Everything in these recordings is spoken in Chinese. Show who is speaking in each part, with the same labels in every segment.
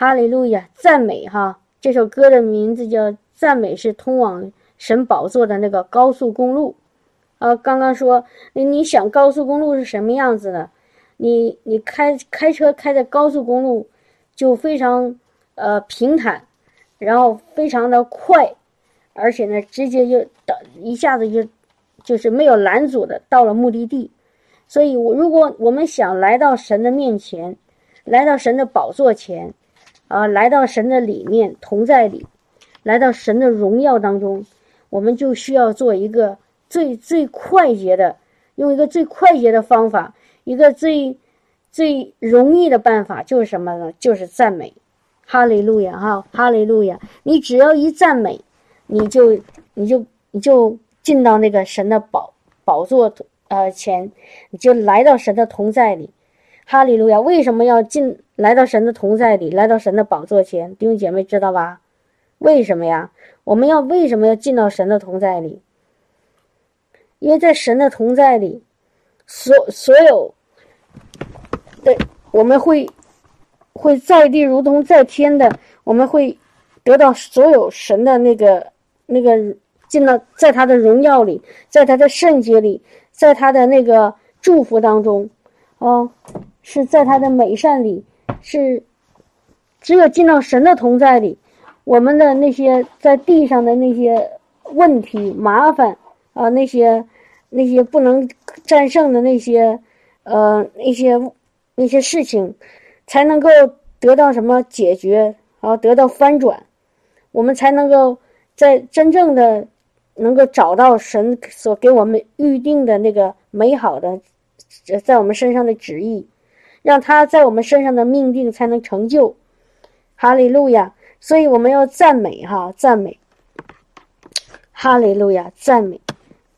Speaker 1: 哈利路亚，赞美哈！这首歌的名字叫《赞美》，是通往神宝座的那个高速公路。啊，刚刚说你想高速公路是什么样子的？你你开开车开在高速公路，就非常呃平坦，然后非常的快，而且呢，直接就到一下子就就是没有拦阻的到了目的地。所以，我如果我们想来到神的面前，来到神的宝座前，啊，来到神的里面同在里，来到神的荣耀当中，我们就需要做一个最最快捷的，用一个最快捷的方法，一个最最容易的办法，就是什么呢？就是赞美，哈利路亚哈，哈利路亚！你只要一赞美，你就你就你就进到那个神的宝宝座。呃，前你就来到神的同在里，哈利路亚！为什么要进来到神的同在里，来到神的宝座前？弟兄姐妹知道吧？为什么呀？我们要为什么要进到神的同在里？因为在神的同在里，所所有的我们会会在地如同在天的，我们会得到所有神的那个那个进到在他的荣耀里，在他的圣洁里。在他的那个祝福当中，哦，是在他的美善里，是只有进到神的同在里，我们的那些在地上的那些问题、麻烦啊，那些那些不能战胜的那些呃那些那些事情，才能够得到什么解决啊，得到翻转，我们才能够在真正的。能够找到神所给我们预定的那个美好的，在我们身上的旨意，让他在我们身上的命定才能成就。哈利路亚！所以我们要赞美哈，赞美。哈利路亚，赞美，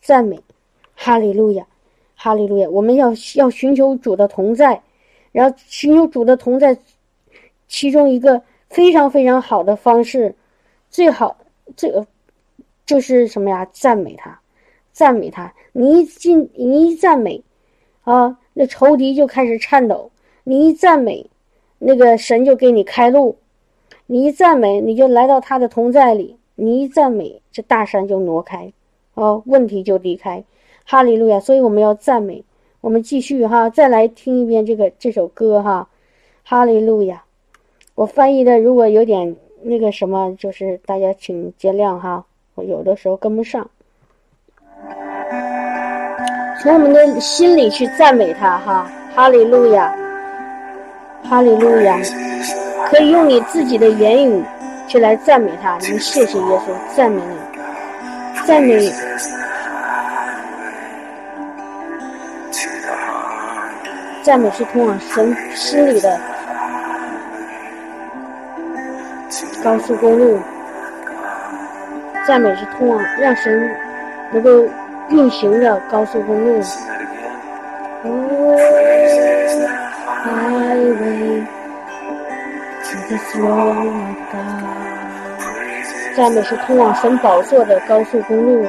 Speaker 1: 赞美，哈利路亚，哈利路亚！我们要要寻求主的同在，然后寻求主的同在，其中一个非常非常好的方式，最好这个。就是什么呀？赞美他，赞美他。你一进，你一赞美，啊，那仇敌就开始颤抖。你一赞美，那个神就给你开路。你一赞美，你就来到他的同在里。你一赞美，这大山就挪开，哦，问题就离开。哈利路亚！所以我们要赞美。我们继续哈，再来听一遍这个这首歌哈。哈利路亚！我翻译的如果有点那个什么，就是大家请见谅哈。我有的时候跟不上，从我们的心里去赞美他，哈，哈利路亚，哈利路亚，可以用你自己的言语去来赞美他。你谢谢耶稣，赞美你，赞美，赞美是通往神心里的。高速公路。赞美是通往让神能够运行的高速公路。赞美是通往神宝座的高速公路。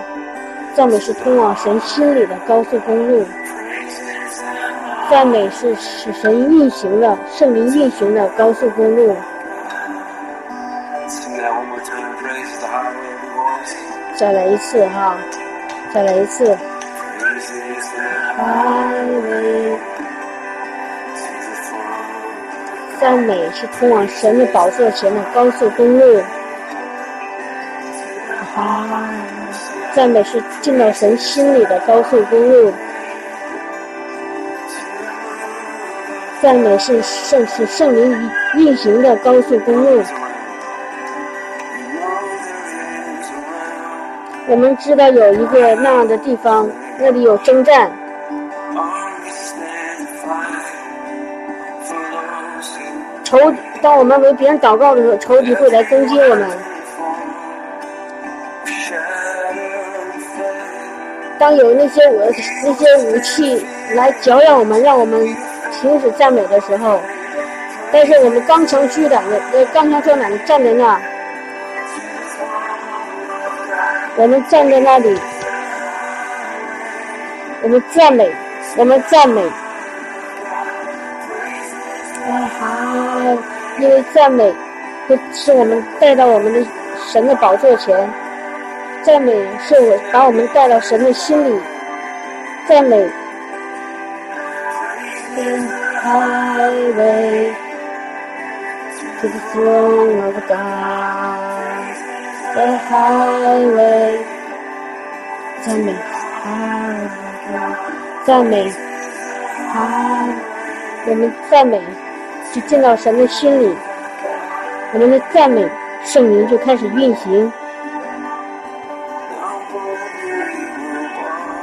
Speaker 1: 赞美是通往神心里的高速公路。赞美是使神运行的圣灵运行的高速公路。再来一次哈，再来一次。赞美是通往神的宝座前的高速公路。赞美是进到神心里的高速公路。赞美是圣是圣灵运行的高速公路。我们知道有一个那样的地方，那里有征战。仇，当我们为别人祷告的时候，仇敌会来攻击我们。当有那些武那些武器来搅扰我们，让我们停止赞美的时候，但是我们刚强虚胆的，呃，刚强壮胆的站在那。我们站在那里，我们赞美，我们赞美。因为赞美会是我们带到我们的神的宝座前，赞美是我把我们带到神的心里，赞美。Highway to the throne of God, the highway，赞美赞美，我们赞美。就进到神的心里，我们的赞美圣灵就开始运行。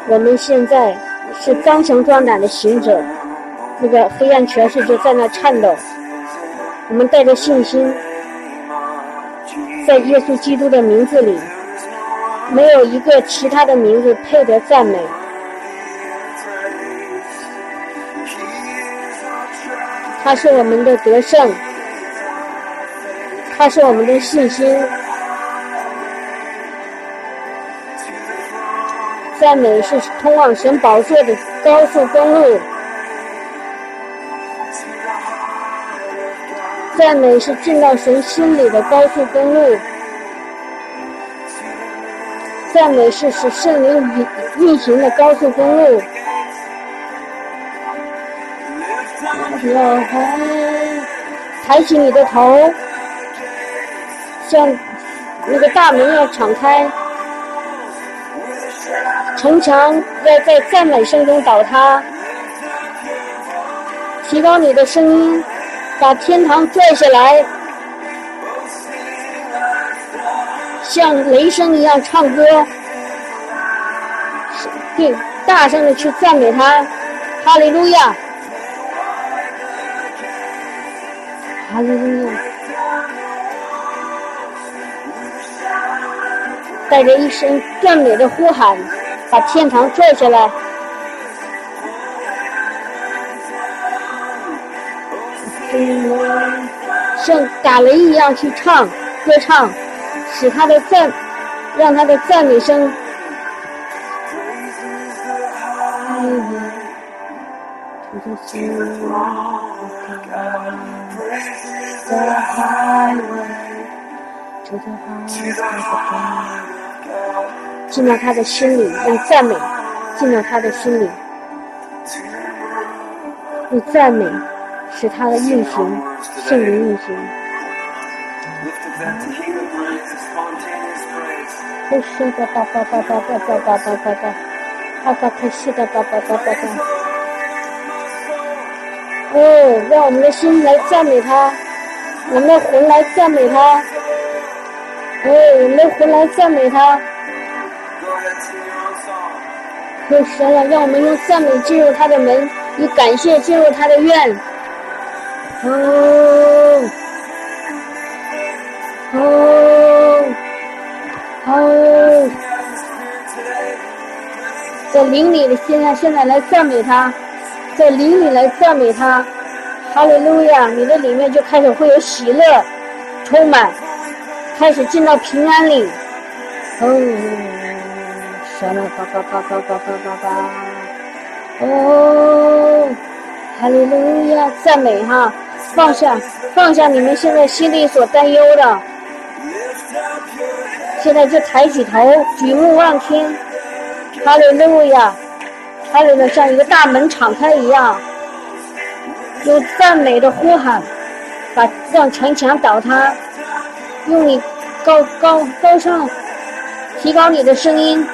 Speaker 1: 我们现在是刚强壮胆的行者，那个黑暗权势就在那颤抖。我们带着信心，在耶稣基督的名字里，没有一个其他的名字配得赞美。他是我们的得胜，他是我们的信心。赞美是通往神宝座的高速公路，赞美是进到神心里的高速公路，赞美是使圣灵运运行的高速公路。抬起你的头，像那个大门要敞开，城墙要在赞美声中倒塌，提高你的声音，把天堂拽下来，像雷声一样唱歌，对，大声的去赞美他，哈利路亚。哈利路亚！带着一声赞美的呼喊，把天堂拽下来，像打雷一样去唱歌唱，使他的赞，让他的赞美声。进到他的心里，用赞美进到他的心里，用赞美使他的运行圣灵运行。哦，是的，叭叭叭叭叭叭叭叭叭叭，哈哈，开心的，叭叭叭叭叭。哦，让我们的心来赞美他，我们的魂来赞美他，哦，我们的魂来赞美他。有神了，让我们用赞美进入他的门，以感谢进入他的院。哦，哦，哦，在灵里的现在，现在来赞美他。在灵里来赞美他，哈利路亚！你的里面就开始会有喜乐，充满，开始进到平安里。哦，什么叭叭叭叭叭叭叭叭！哦，哈利路亚！赞美哈，放下放下你们现在心里所担忧的，现在就抬起头，举目望天，哈利路亚！还有呢，像一个大门敞开一样，用赞美的呼喊，把让城墙倒塌，用你高高高唱，提高你的声音，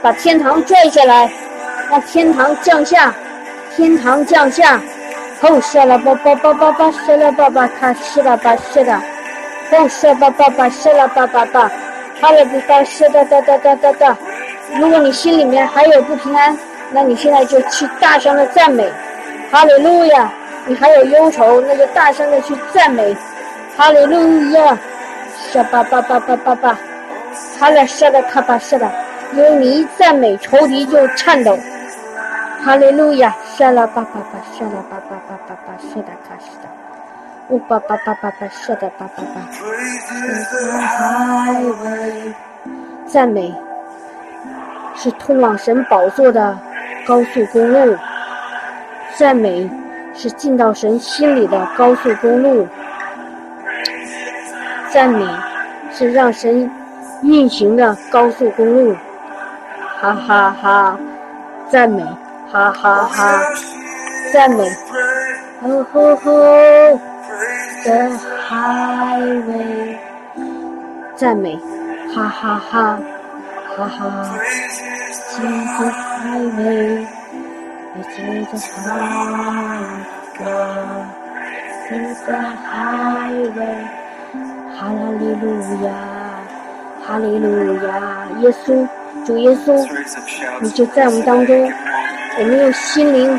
Speaker 1: 把天堂拽下来，让天堂降下，天堂降下，吼是了吧吧吧吧吧是了吧吧卡是了吧是的，吼是吧吧吧是了吧吧吧，哈了吧吧是的哒哒哒哒哒，如果你心里面还有不平安。那你现在就去大声的赞美，哈利路亚！你还有忧愁，那就大声的去赞美，哈利路亚！沙巴巴巴巴巴巴，哈了沙的卡巴沙的，因为你一赞美，仇敌就颤抖，哈利路亚！沙拉巴巴巴，沙拉巴巴巴巴巴，沙的卡沙的，乌巴巴巴巴巴，沙的巴巴巴，赞美是通往神宝座的。高速公路，赞美是进到神心里的高速公路。赞美是让神运行的高速公路，哈哈哈！赞美，哈哈哈！赞美！哦吼吼！的海味！赞美！哈哈哈！哈哈哈！金色海味，金色海味，哈利路亚，哈利路亚，耶稣，主耶稣，你就在我们当中。我们用心灵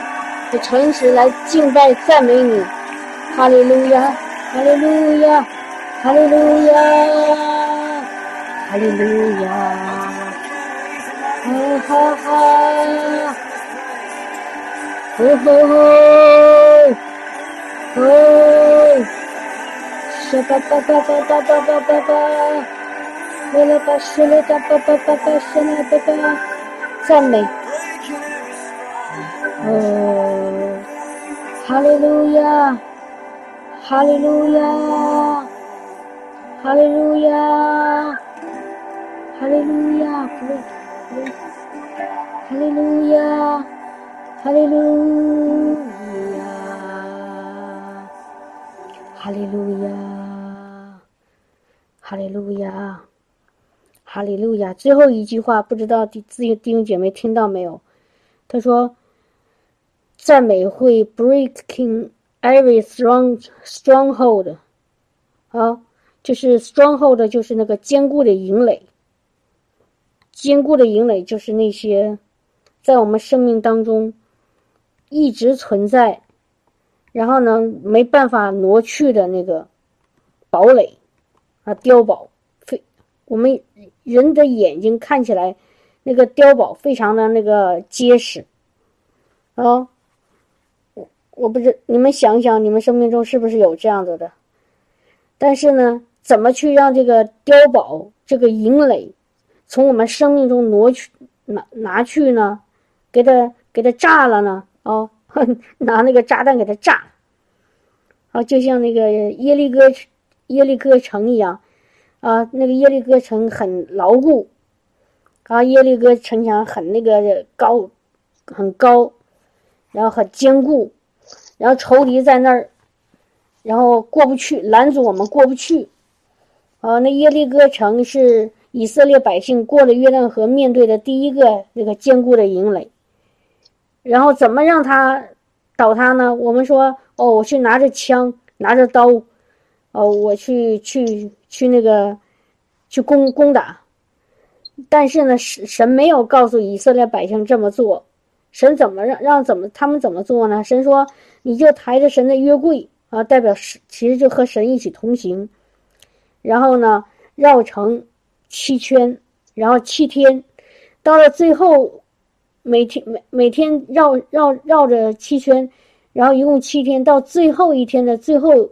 Speaker 1: 的诚实来敬拜赞美你，哈利路亚，哈利路亚，哈利路亚，哈利路亚，哈哈哈，吼吼吼，吼。沙巴巴巴巴巴巴巴巴巴，为了把沙了巴巴巴巴巴沙了巴巴，赞美，哦，哈利路亚，哈利路亚，哈利路亚，哈利路亚，哈利路亚，哈利路亚，哈利路亚。哈利路亚，哈利路亚！最后一句话，不知道弟弟兄姐妹听到没有？他说：“赞美会 breaking every strong stronghold。”啊，就是 stronghold，就是那个坚固的营垒。坚固的营垒就是那些在我们生命当中一直存在，然后呢没办法挪去的那个堡垒。啊，碉堡非我们人的眼睛看起来，那个碉堡非常的那个结实，啊，我不知你们想想，你们生命中是不是有这样子的？但是呢，怎么去让这个碉堡这个营垒从我们生命中挪去拿拿去呢？给它给它炸了呢？哦，拿那个炸弹给它炸，啊，就像那个耶利哥。耶利哥城一样，啊，那个耶利哥城很牢固，啊，耶利哥城墙很那个高，很高，然后很坚固，然后仇敌在那儿，然后过不去，拦阻我们过不去，啊，那耶利哥城是以色列百姓过了约旦河面对的第一个那个坚固的营垒，然后怎么让他倒塌呢？我们说，哦，我去拿着枪，拿着刀。哦，我去去去那个，去攻攻打，但是呢，神神没有告诉以色列百姓这么做，神怎么让让怎么他们怎么做呢？神说，你就抬着神的约柜啊，代表神其实就和神一起同行，然后呢绕城七圈，然后七天，到了最后，每天每每天绕绕绕着七圈，然后一共七天，到最后一天的最后。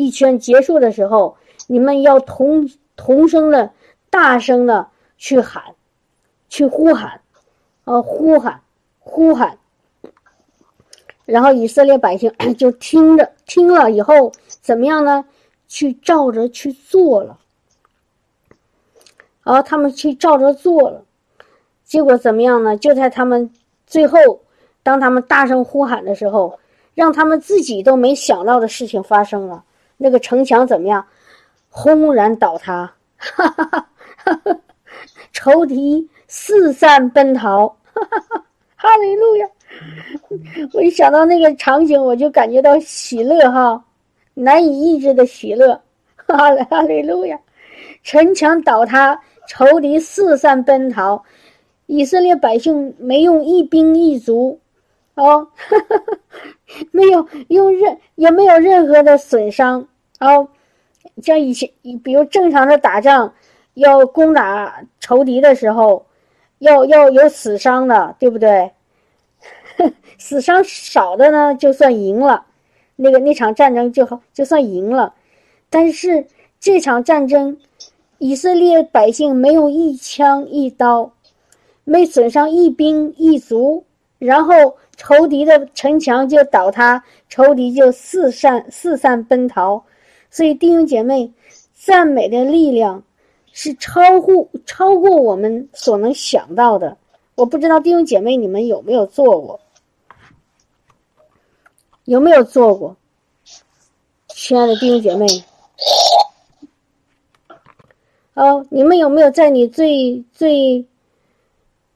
Speaker 1: 一圈结束的时候，你们要同同声的、大声的去喊，去呼喊，啊，呼喊，呼喊。然后以色列百姓 就听着，听了以后怎么样呢？去照着去做了。然后他们去照着做了，结果怎么样呢？就在他们最后，当他们大声呼喊的时候，让他们自己都没想到的事情发生了。那个城墙怎么样？轰然倒塌，哈哈哈哈哈！仇敌四散奔逃，哈哈哈！哈利路亚！我一想到那个场景，我就感觉到喜乐哈，难以抑制的喜乐，哈哈利路亚！城墙倒塌，仇敌四散奔逃，以色列百姓没用一兵一卒，哦，哈哈哈！没有用任，也没有任何的损伤哦。像以前，比如正常的打仗，要攻打仇敌的时候，要要有死伤的，对不对？死伤少的呢，就算赢了，那个那场战争就好，就算赢了。但是这场战争，以色列百姓没有一枪一刀，没损伤一兵一卒，然后。仇敌的城墙就倒塌，仇敌就四散四散奔逃，所以弟兄姐妹，赞美的力量是超乎超过我们所能想到的。我不知道弟兄姐妹你们有没有做过，有没有做过？亲爱的弟兄姐妹，哦，你们有没有在你最最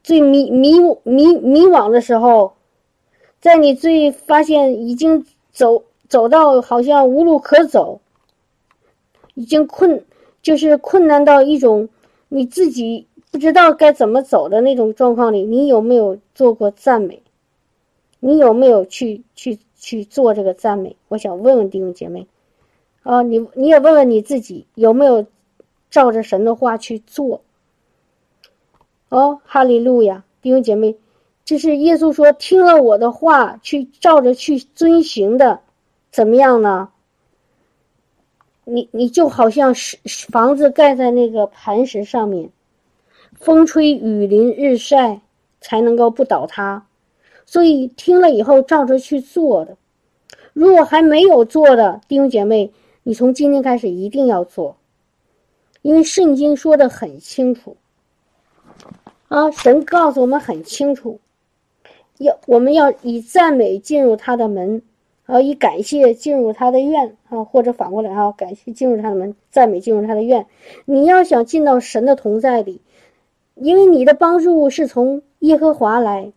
Speaker 1: 最迷迷迷迷惘的时候，在你最发现已经走走到好像无路可走，已经困就是困难到一种你自己不知道该怎么走的那种状况里，你有没有做过赞美？你有没有去去去做这个赞美？我想问问弟兄姐妹。啊，你你也问问你自己有没有照着神的话去做？哦，哈利路亚，弟兄姐妹，这是耶稣说听了我的话去照着去遵行的，怎么样呢？你你就好像是房子盖在那个磐石上面，风吹雨淋日晒才能够不倒塌，所以听了以后照着去做的。如果还没有做的弟兄姐妹。你从今天开始一定要做，因为圣经说的很清楚，啊，神告诉我们很清楚，要我们要以赞美进入他的门，啊，以感谢进入他的院，啊，或者反过来啊，感谢进入他的门，赞美进入他的院。你要想进到神的同在里，因为你的帮助是从耶和华来，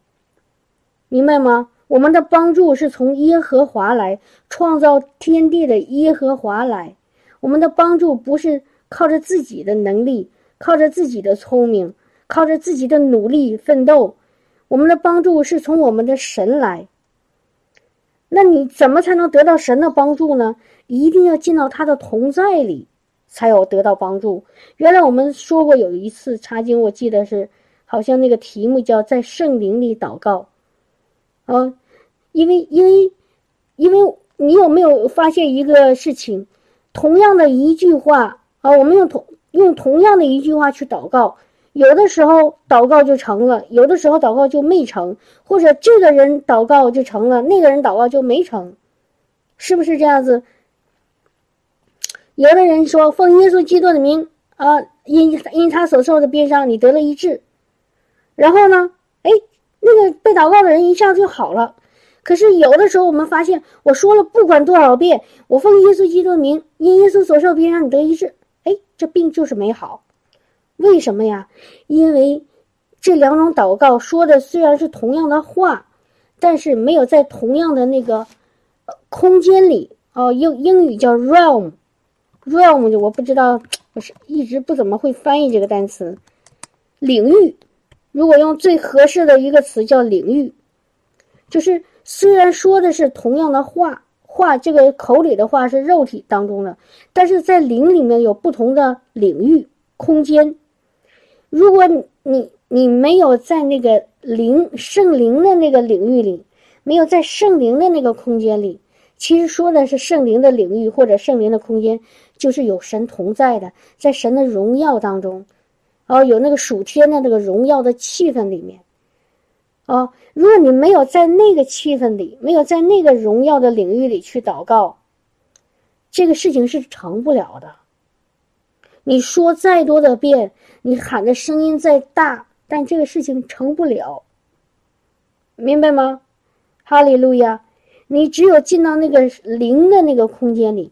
Speaker 1: 明白吗？我们的帮助是从耶和华来，创造天地的耶和华来。我们的帮助不是靠着自己的能力，靠着自己的聪明，靠着自己的努力奋斗。我们的帮助是从我们的神来。那你怎么才能得到神的帮助呢？一定要进到他的同在里，才有得到帮助。原来我们说过有一次查经，我记得是好像那个题目叫在圣灵里祷告。啊，因为因为因为你有没有发现一个事情？同样的一句话啊，我们用同用同样的一句话去祷告，有的时候祷告就成了，有的时候祷告就没成，或者这个人祷告就成了，那个人祷告就没成，是不是这样子？有的人说奉耶稣基督的名啊，因因他所受的鞭伤，你得了一治，然后呢，那个被祷告的人一下就好了，可是有的时候我们发现，我说了不管多少遍，我奉耶稣基督的名，因耶稣所受鞭伤，你得医治，哎，这病就是没好，为什么呀？因为这两种祷告说的虽然是同样的话，但是没有在同样的那个空间里哦，英英语叫 realm，realm 我不知道，我是一直不怎么会翻译这个单词，领域。如果用最合适的一个词叫领域，就是虽然说的是同样的话，话这个口里的话是肉体当中的，但是在灵里面有不同的领域空间。如果你你没有在那个灵圣灵的那个领域里，没有在圣灵的那个空间里，其实说的是圣灵的领域或者圣灵的空间，就是有神同在的，在神的荣耀当中。哦，有那个属天的那个荣耀的气氛里面，哦，如果你没有在那个气氛里，没有在那个荣耀的领域里去祷告，这个事情是成不了的。你说再多的遍，你喊的声音再大，但这个事情成不了，明白吗？哈利路亚！你只有进到那个灵的那个空间里，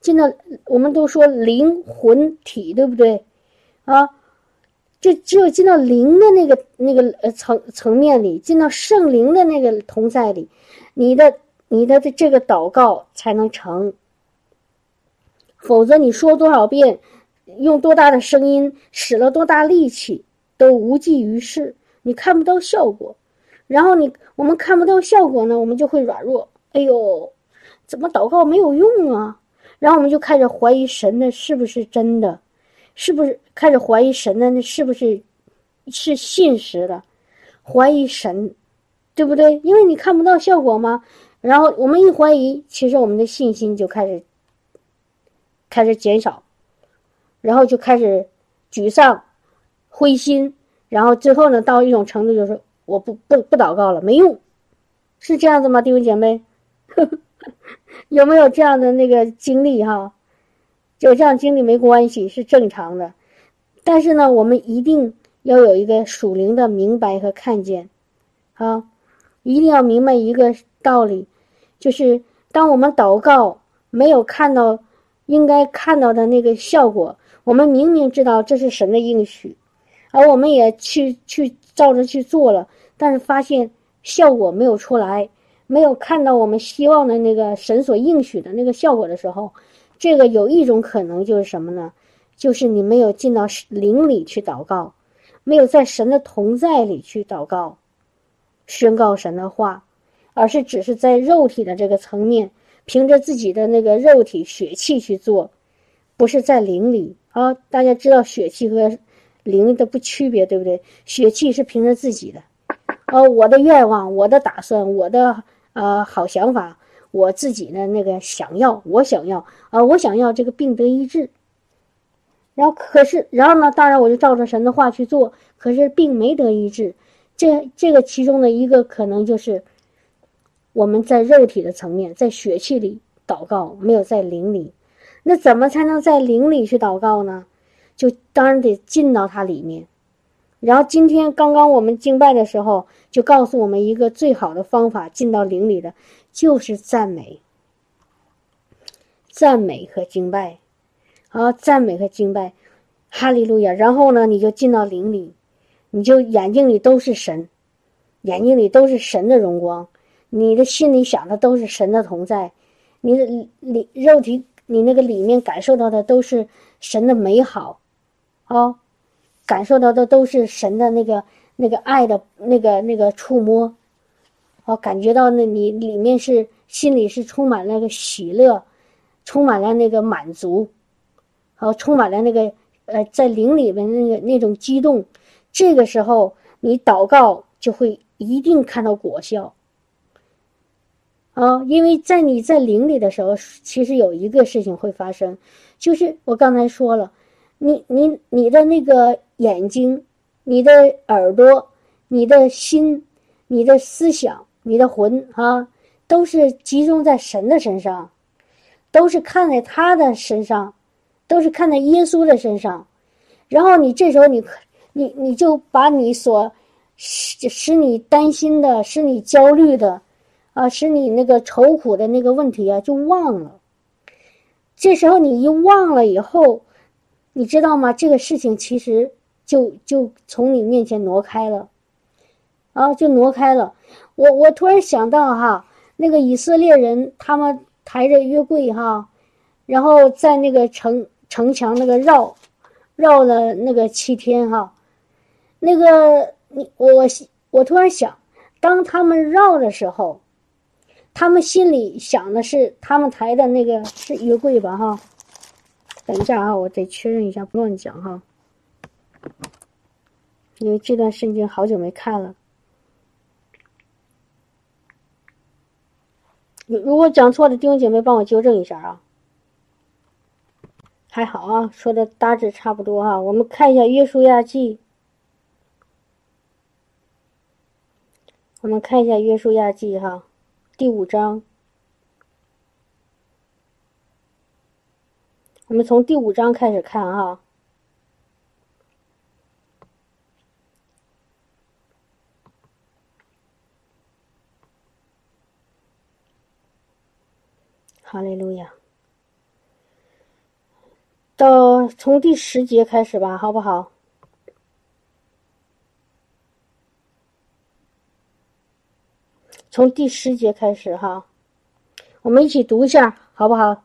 Speaker 1: 进到我们都说灵魂体，对不对？啊。就只有进到灵的那个那个呃层层面里，进到圣灵的那个同在里，你的你的这个祷告才能成。否则你说多少遍，用多大的声音，使了多大力气，都无济于事，你看不到效果。然后你我们看不到效果呢，我们就会软弱。哎呦，怎么祷告没有用啊？然后我们就开始怀疑神的是不是真的。是不是开始怀疑神呢？那是不是是信实的？怀疑神，对不对？因为你看不到效果吗？然后我们一怀疑，其实我们的信心就开始开始减少，然后就开始沮丧、灰心，然后最后呢，到一种程度就是我不不不祷告了，没用，是这样子吗？弟兄姐妹，有没有这样的那个经历哈？有这样经历没关系，是正常的。但是呢，我们一定要有一个属灵的明白和看见，啊，一定要明白一个道理，就是当我们祷告没有看到应该看到的那个效果，我们明明知道这是神的应许，而我们也去去照着去做了，但是发现效果没有出来，没有看到我们希望的那个神所应许的那个效果的时候，这个有一种可能就是什么呢？就是你没有进到灵里去祷告，没有在神的同在里去祷告，宣告神的话，而是只是在肉体的这个层面，凭着自己的那个肉体血气去做，不是在灵里啊。大家知道血气和灵的不区别，对不对？血气是凭着自己的，啊，我的愿望、我的打算、我的呃好想法，我自己的那个想要，我想要啊，我想要这个病得医治。然后可是，然后呢？当然，我就照着神的话去做，可是病没得医治。这这个其中的一个可能就是我们在肉体的层面，在血气里祷告，没有在灵里。那怎么才能在灵里去祷告呢？就当然得进到它里面。然后今天刚刚我们敬拜的时候，就告诉我们一个最好的方法进到灵里的，就是赞美、赞美和敬拜。啊，赞美和敬拜，哈利路亚！然后呢，你就进到灵里，你就眼睛里都是神，眼睛里都是神的荣光，你的心里想的都是神的同在，你的里肉体，你那个里面感受到的都是神的美好，啊，感受到的都是神的那个那个爱的那个那个触摸，哦，感觉到那你里面是心里是充满了那个喜乐，充满了那个满足。好，充满了那个呃，在灵里面那个那种激动，这个时候你祷告就会一定看到果效啊！因为在你在灵里的时候，其实有一个事情会发生，就是我刚才说了，你你你的那个眼睛、你的耳朵、你的心、你的思想、你的魂啊，都是集中在神的身上，都是看在他的身上。都是看在耶稣的身上，然后你这时候你，你你就把你所使使你担心的、使你焦虑的，啊，使你那个愁苦的那个问题啊，就忘了。这时候你一忘了以后，你知道吗？这个事情其实就就从你面前挪开了，啊，就挪开了。我我突然想到哈，那个以色列人他们抬着约柜哈，然后在那个城。城墙那个绕，绕了那个七天哈，那个你我我突然想，当他们绕的时候，他们心里想的是他们抬的那个是约柜吧哈？等一下啊，我得确认一下，不乱讲哈，因为这段圣经好久没看了，如果讲错了，弟兄姐妹帮我纠正一下啊。还好啊，说的大致差不多哈。我们看一下《约书亚记》，我们看一下《约书亚记》哈，第五章。我们从第五章开始看哈。哈利路亚。到从第十节开始吧，好不好？从第十节开始哈，我们一起读一下，好不好？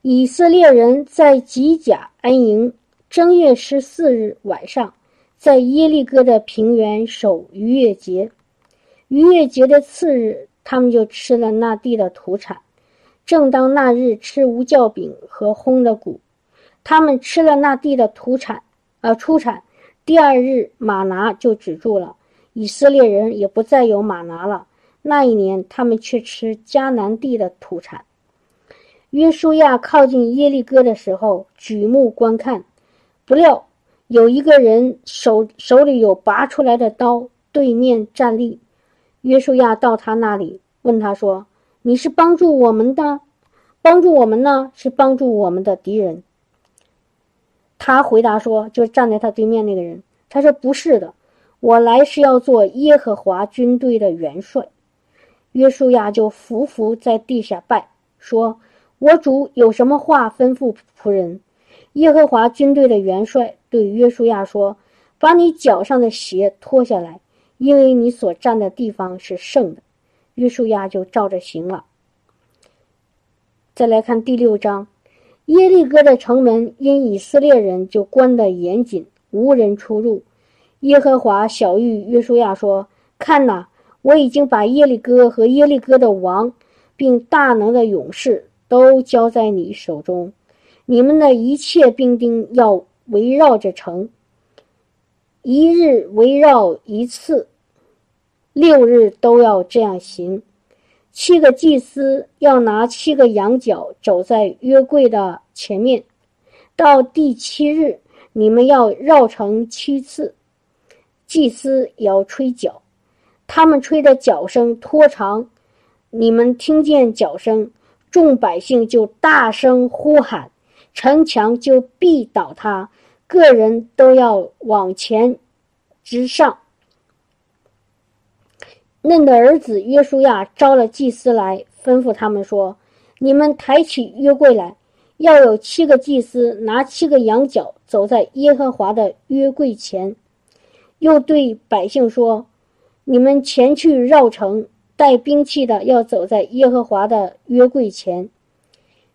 Speaker 1: 以色列人在吉甲安营，正月十四日晚上，在耶利哥的平原守逾越节。逾越节的次日，他们就吃了那地的土产。正当那日吃无酵饼和烘的谷。他们吃了那地的土产，呃，出产。第二日，马拿就止住了，以色列人也不再有马拿了。那一年，他们却吃迦南地的土产。约书亚靠近耶利哥的时候，举目观看，不料有一个人手手里有拔出来的刀，对面站立。约书亚到他那里，问他说：“你是帮助我们的？”帮助我们呢，是帮助我们的敌人。他回答说：“就站在他对面那个人，他说不是的，我来是要做耶和华军队的元帅。”约书亚就伏伏在地下拜，说：“我主有什么话吩咐仆人？”耶和华军队的元帅对约书亚说：“把你脚上的鞋脱下来，因为你所站的地方是圣的。”约书亚就照着行了。再来看第六章，耶利哥的城门因以色列人就关得严谨，无人出入。耶和华小谕约书亚说：“看哪，我已经把耶利哥和耶利哥的王，并大能的勇士都交在你手中。你们的一切兵丁要围绕着城，一日围绕一次。”六日都要这样行，七个祭司要拿七个羊角走在约柜的前面，到第七日，你们要绕城七次，祭司也要吹角，他们吹的角声拖长，你们听见角声，众百姓就大声呼喊，城墙就必倒塌，个人都要往前直上。嫩的儿子约书亚招了祭司来，吩咐他们说：“你们抬起约柜来，要有七个祭司拿七个羊角走在耶和华的约柜前。”又对百姓说：“你们前去绕城，带兵器的要走在耶和华的约柜前。”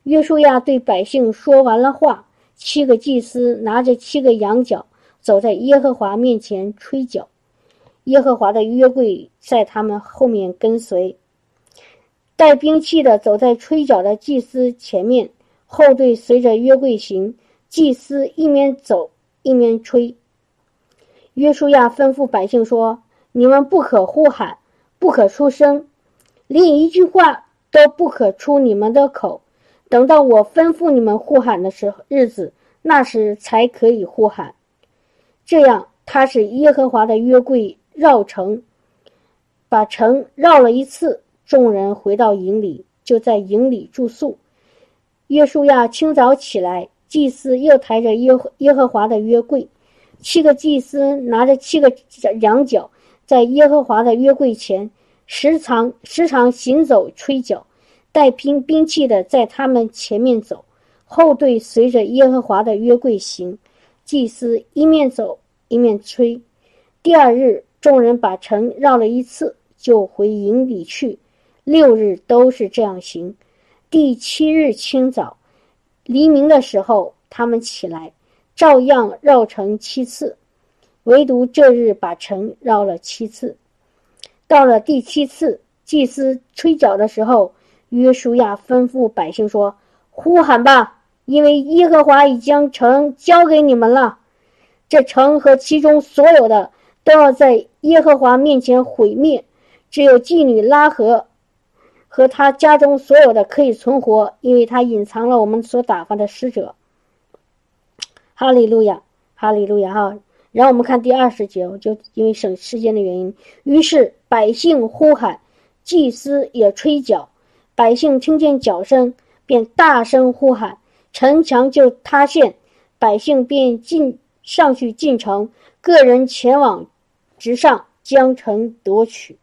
Speaker 1: 约书亚对百姓说完了话，七个祭司拿着七个羊角走在耶和华面前吹角。耶和华的约柜在他们后面跟随，带兵器的走在吹角的祭司前面，后队随着约柜行。祭司一面走一面吹。约书亚吩咐百姓说：“你们不可呼喊，不可出声，连一句话都不可出你们的口。等到我吩咐你们呼喊的时候，日子那时才可以呼喊。这样，他是耶和华的约柜。”绕城，把城绕了一次。众人回到营里，就在营里住宿。约书亚清早起来，祭司又抬着耶耶和华的约柜，七个祭司拿着七个羊角，在耶和华的约柜前时常时常行走吹角，带兵兵器的在他们前面走，后队随着耶和华的约柜行。祭司一面走一面吹。第二日。众人把城绕了一次，就回营里去。六日都是这样行。第七日清早，黎明的时候，他们起来，照样绕城七次，唯独这日把城绕了七次。到了第七次，祭司吹角的时候，约书亚吩咐百姓说：“呼喊吧，因为耶和华已将城交给你们了。这城和其中所有的。”都要在耶和华面前毁灭，只有妓女拉合和他家中所有的可以存活，因为他隐藏了我们所打发的使者。哈利路亚，哈利路亚哈！然后我们看第二十节，就因为省时间的原因，于是百姓呼喊，祭司也吹角，百姓听见角声，便大声呼喊，城墙就塌陷，百姓便进上去进城，个人前往。直上将城夺取，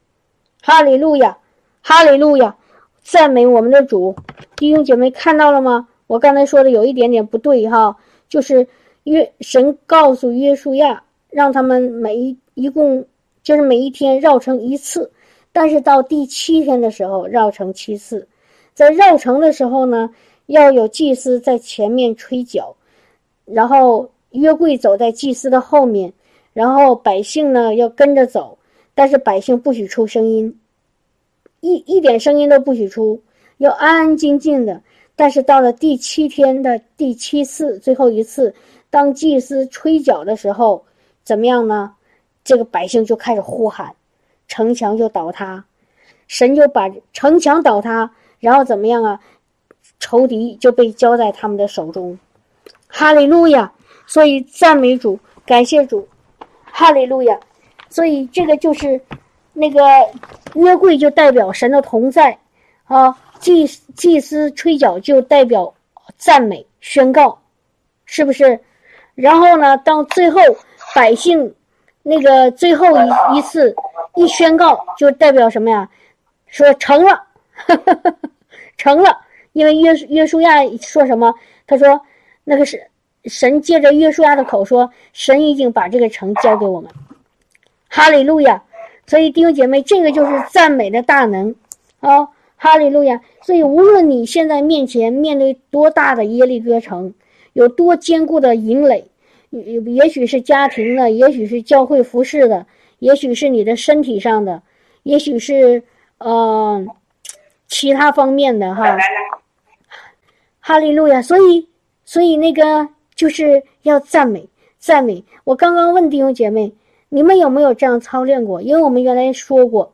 Speaker 1: 哈利路亚，哈利路亚，赞美我们的主。弟兄姐妹看到了吗？我刚才说的有一点点不对哈，就是约神告诉约书亚，让他们每一一共就是每一天绕城一次，但是到第七天的时候绕城七次，在绕城的时候呢，要有祭司在前面吹角，然后约柜走在祭司的后面。然后百姓呢要跟着走，但是百姓不许出声音，一一点声音都不许出，要安安静静的。但是到了第七天的第七次最后一次，当祭司吹角的时候，怎么样呢？这个百姓就开始呼喊，城墙就倒塌，神就把城墙倒塌，然后怎么样啊？仇敌就被交在他们的手中。哈利路亚！所以赞美主，感谢主。哈利路亚，所以这个就是那个约柜，就代表神的同在啊。祭祭司吹角就代表赞美宣告，是不是？然后呢，到最后百姓那个最后一一次一宣告，就代表什么呀？说成了，成了。因为约约书亚说什么？他说那个是神借着约书亚的口说，神已经把这个城交给我们。哈利路亚！所以弟兄姐妹，这个就是赞美的大能啊！哈利路亚！所以无论你现在面前面对多大的耶利哥城，有多坚固的营垒，也许是家庭的，也许是教会服饰的，也许是你的身体上的，也许是呃其他方面的哈。哈利路亚！所以，所以那个就是要赞美，赞美。我刚刚问弟兄姐妹。你们有没有这样操练过？因为我们原来说过，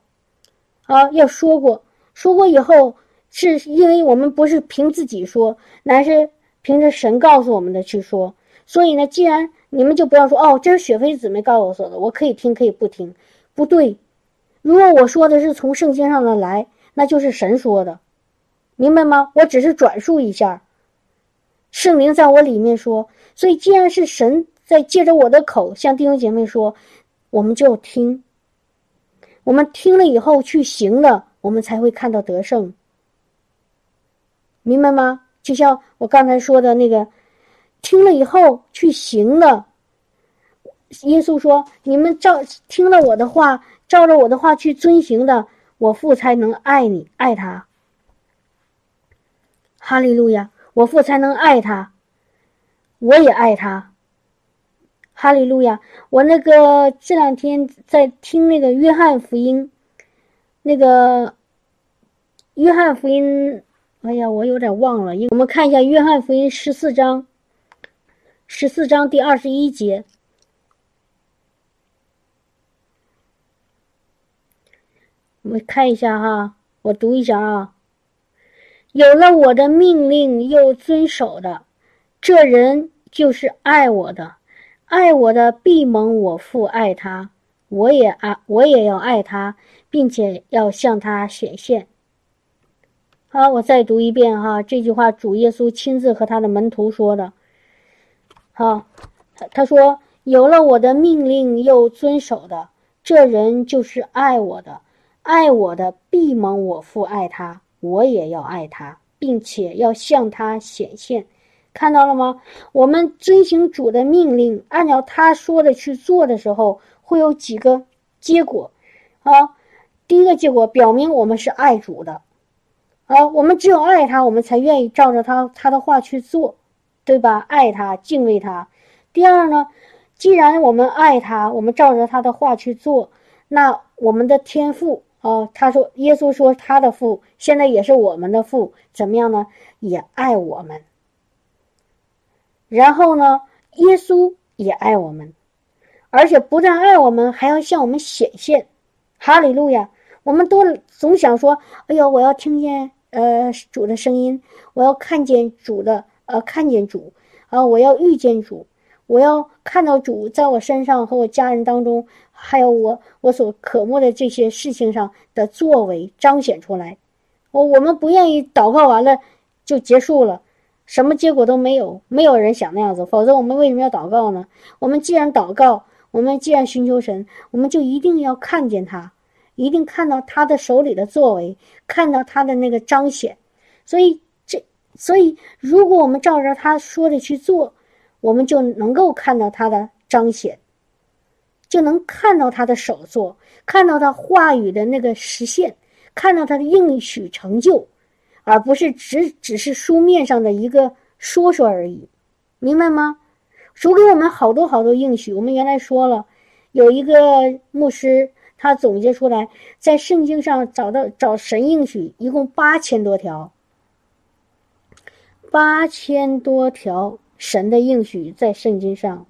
Speaker 1: 啊，要说过，说过以后，是因为我们不是凭自己说，乃是凭着神告诉我们的去说。所以呢，既然你们就不要说哦，这是雪飞姊妹告诉我说的，我可以听，可以不听，不对。如果我说的是从圣经上的来，那就是神说的，明白吗？我只是转述一下，圣灵在我里面说。所以，既然是神在借着我的口向弟兄姐妹说。我们就听，我们听了以后去行了，我们才会看到得胜，明白吗？就像我刚才说的那个，听了以后去行了。耶稣说：“你们照听了我的话，照着我的话去遵行的，我父才能爱你，爱他。”哈利路亚！我父才能爱他，我也爱他。哈利路亚！我那个这两天在听那个约翰福音，那个约翰福音，哎呀，我有点忘了。我们看一下约翰福音十四章，十四章第二十一节，我们看一下哈，我读一下啊。有了我的命令又遵守的，这人就是爱我的。爱我的必蒙我父爱他，我也爱，我也要爱他，并且要向他显现。好，我再读一遍哈，这句话主耶稣亲自和他的门徒说的。好，他说：“有了我的命令又遵守的，这人就是爱我的。爱我的必蒙我父爱他，我也要爱他，并且要向他显现。”看到了吗？我们遵行主的命令，按照他说的去做的时候，会有几个结果啊？第一个结果表明我们是爱主的啊，我们只有爱他，我们才愿意照着他他的话去做，对吧？爱他，敬畏他。第二呢，既然我们爱他，我们照着他的话去做，那我们的天赋啊，他说耶稣说他的父现在也是我们的父，怎么样呢？也爱我们。然后呢，耶稣也爱我们，而且不但爱我们，还要向我们显现。哈利路亚！我们都总想说：“哎呦，我要听见呃主的声音，我要看见主的呃看见主啊，我要遇见主，我要看到主在我身上和我家人当中，还有我我所渴慕的这些事情上的作为彰显出来。我我们不愿意祷告完了就结束了。”什么结果都没有，没有人想那样子，否则我们为什么要祷告呢？我们既然祷告，我们既然寻求神，我们就一定要看见他，一定看到他的手里的作为，看到他的那个彰显。所以这，所以如果我们照着他说的去做，我们就能够看到他的彰显，就能看到他的手作，看到他话语的那个实现，看到他的应许成就。而不是只只是书面上的一个说说而已，明白吗？主给我们好多好多应许。我们原来说了，有一个牧师他总结出来，在圣经上找到找神应许，一共八千多条，八千多条神的应许在圣经上。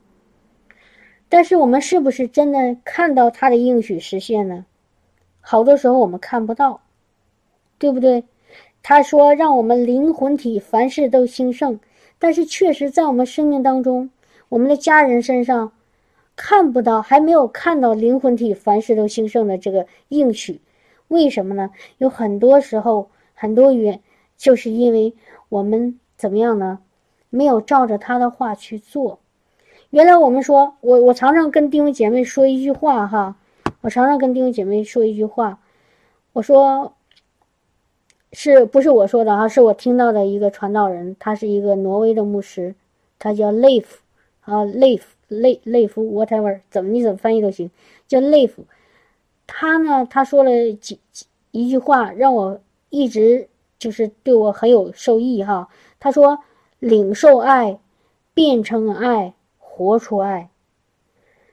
Speaker 1: 但是我们是不是真的看到他的应许实现呢？好多时候我们看不到，对不对？他说：“让我们灵魂体凡事都兴盛，但是确实在我们生命当中，我们的家人身上看不到，还没有看到灵魂体凡事都兴盛的这个应许。为什么呢？有很多时候，很多原就是因为我们怎么样呢？没有照着他的话去做。原来我们说，我我常常跟弟兄姐妹说一句话哈，我常常跟弟兄姐妹说一句话，我说，是不是我说的哈？是我听到的一个传道人，他是一个挪威的牧师，他叫 Leif 啊，Leif Le Leif whatever，怎么你怎么翻译都行，叫 Leif。他呢，他说了几几一句话，让我一直就是对我很有受益哈。他说：“领受爱，变成爱。”活出爱，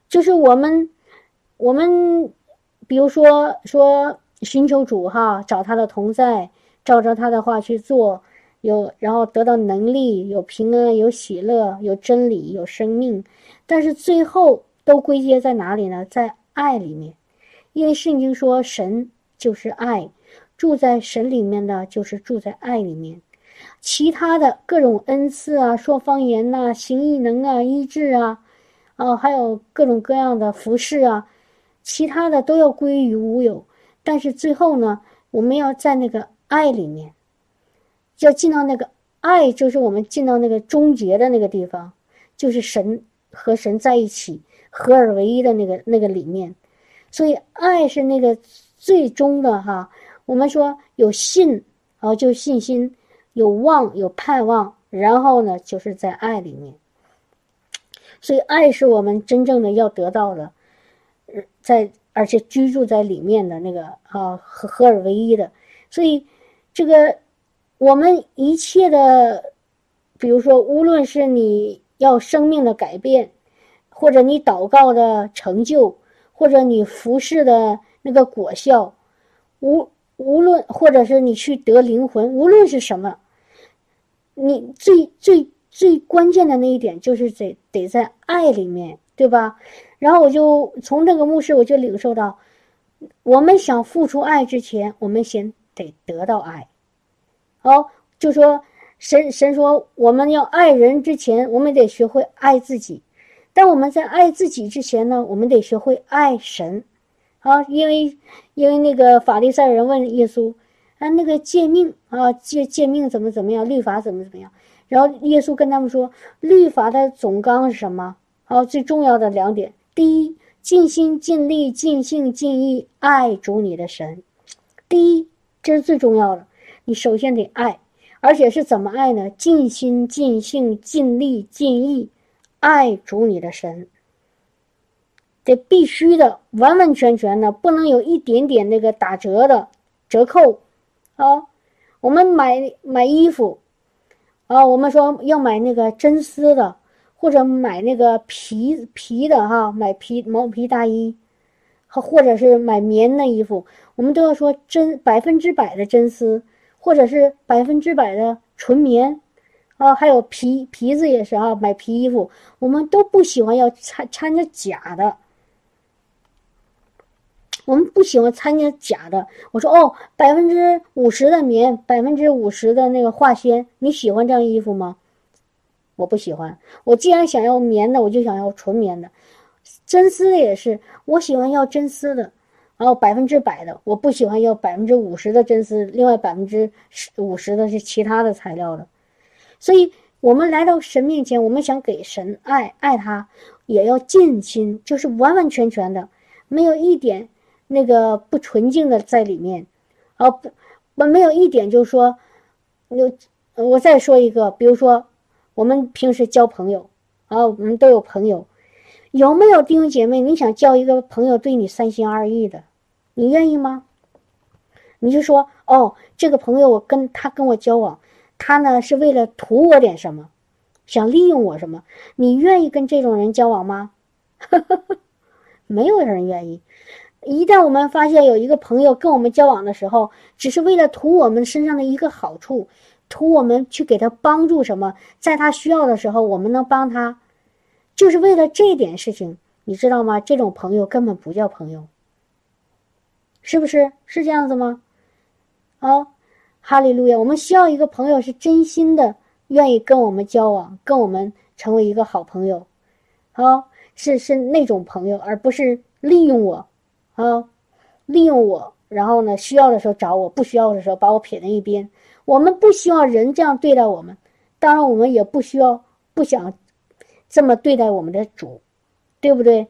Speaker 1: 就是我们，我们，比如说说寻求主哈，找他的同在，照着他的话去做，有然后得到能力，有平安，有喜乐，有真理，有生命，但是最后都归结在哪里呢？在爱里面，因为圣经说神就是爱，住在神里面的就是住在爱里面。其他的各种恩赐啊，说方言呐，行异能啊，医治啊，啊，还有各种各样的服饰啊，其他的都要归于无有。但是最后呢，我们要在那个爱里面，要进到那个爱，就是我们进到那个终结的那个地方，就是神和神在一起合而为一的那个那个里面。所以爱是那个最终的哈。我们说有信，啊就信心。有望，有盼望，然后呢，就是在爱里面。所以，爱是我们真正的要得到的，在而且居住在里面的那个啊，合合而为一的。所以，这个我们一切的，比如说，无论是你要生命的改变，或者你祷告的成就，或者你服侍的那个果效，无无论或者是你去得灵魂，无论是什么。你最最最关键的那一点就是得得在爱里面，对吧？然后我就从这个牧师我就领受到，我们想付出爱之前，我们先得得到爱。好，就说神神说我们要爱人之前，我们得学会爱自己。但我们在爱自己之前呢，我们得学会爱神。啊，因为因为那个法利赛人问耶稣。啊，那个诫命啊，诫诫命怎么怎么样，律法怎么怎么样？然后耶稣跟他们说，律法的总纲是什么？啊，最重要的两点：第一，尽心尽力尽性尽意爱主你的神。第一，这是最重要的。你首先得爱，而且是怎么爱呢？尽心尽性尽力尽意爱主你的神，得必须的，完完全全的，不能有一点点那个打折的折扣。啊，我们买买衣服，啊，我们说要买那个真丝的，或者买那个皮皮的哈，买皮毛皮大衣，或者是买棉的衣服，我们都要说真百分之百的真丝，或者是百分之百的纯棉，啊，还有皮皮子也是啊，买皮衣服，我们都不喜欢要掺掺着假的。我们不喜欢参加假的。我说哦，百分之五十的棉，百分之五十的那个化纤，你喜欢这样衣服吗？我不喜欢。我既然想要棉的，我就想要纯棉的。真丝的也是，我喜欢要真丝的，然后百分之百的，我不喜欢要百分之五十的真丝，另外百分之五十的是其他的材料的。所以，我们来到神面前，我们想给神爱，爱他，也要尽心，就是完完全全的，没有一点。那个不纯净的在里面，啊不，我没有一点就是说，有我再说一个，比如说我们平时交朋友，啊，我们都有朋友，有没有弟兄姐妹？你想交一个朋友对你三心二意的，你愿意吗？你就说哦，这个朋友我跟他跟我交往，他呢是为了图我点什么，想利用我什么？你愿意跟这种人交往吗？没有人愿意。一旦我们发现有一个朋友跟我们交往的时候，只是为了图我们身上的一个好处，图我们去给他帮助什么，在他需要的时候我们能帮他，就是为了这点事情，你知道吗？这种朋友根本不叫朋友，是不是？是这样子吗？啊，哈利路亚！我们需要一个朋友是真心的，愿意跟我们交往，跟我们成为一个好朋友，啊，是是那种朋友，而不是利用我。啊，利用我，然后呢，需要的时候找我，不需要的时候把我撇在一边。我们不希望人这样对待我们，当然我们也不需要、不想这么对待我们的主，对不对？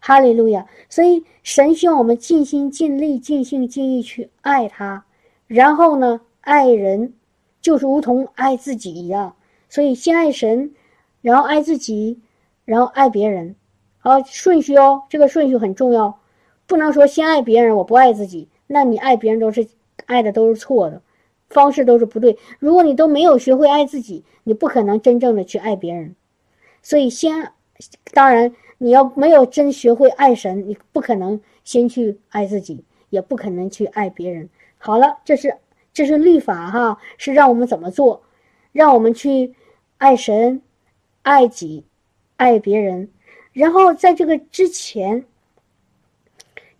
Speaker 1: 哈利路亚！所以神希望我们尽心尽力、尽心尽意去爱他，然后呢，爱人就是如同爱自己一样。所以先爱神，然后爱自己，然后爱别人。好，顺序哦，这个顺序很重要。不能说先爱别人，我不爱自己，那你爱别人都是爱的都是错的，方式都是不对。如果你都没有学会爱自己，你不可能真正的去爱别人。所以先，当然你要没有真学会爱神，你不可能先去爱自己，也不可能去爱别人。好了，这是这是律法哈，是让我们怎么做，让我们去爱神、爱己、爱别人。然后在这个之前。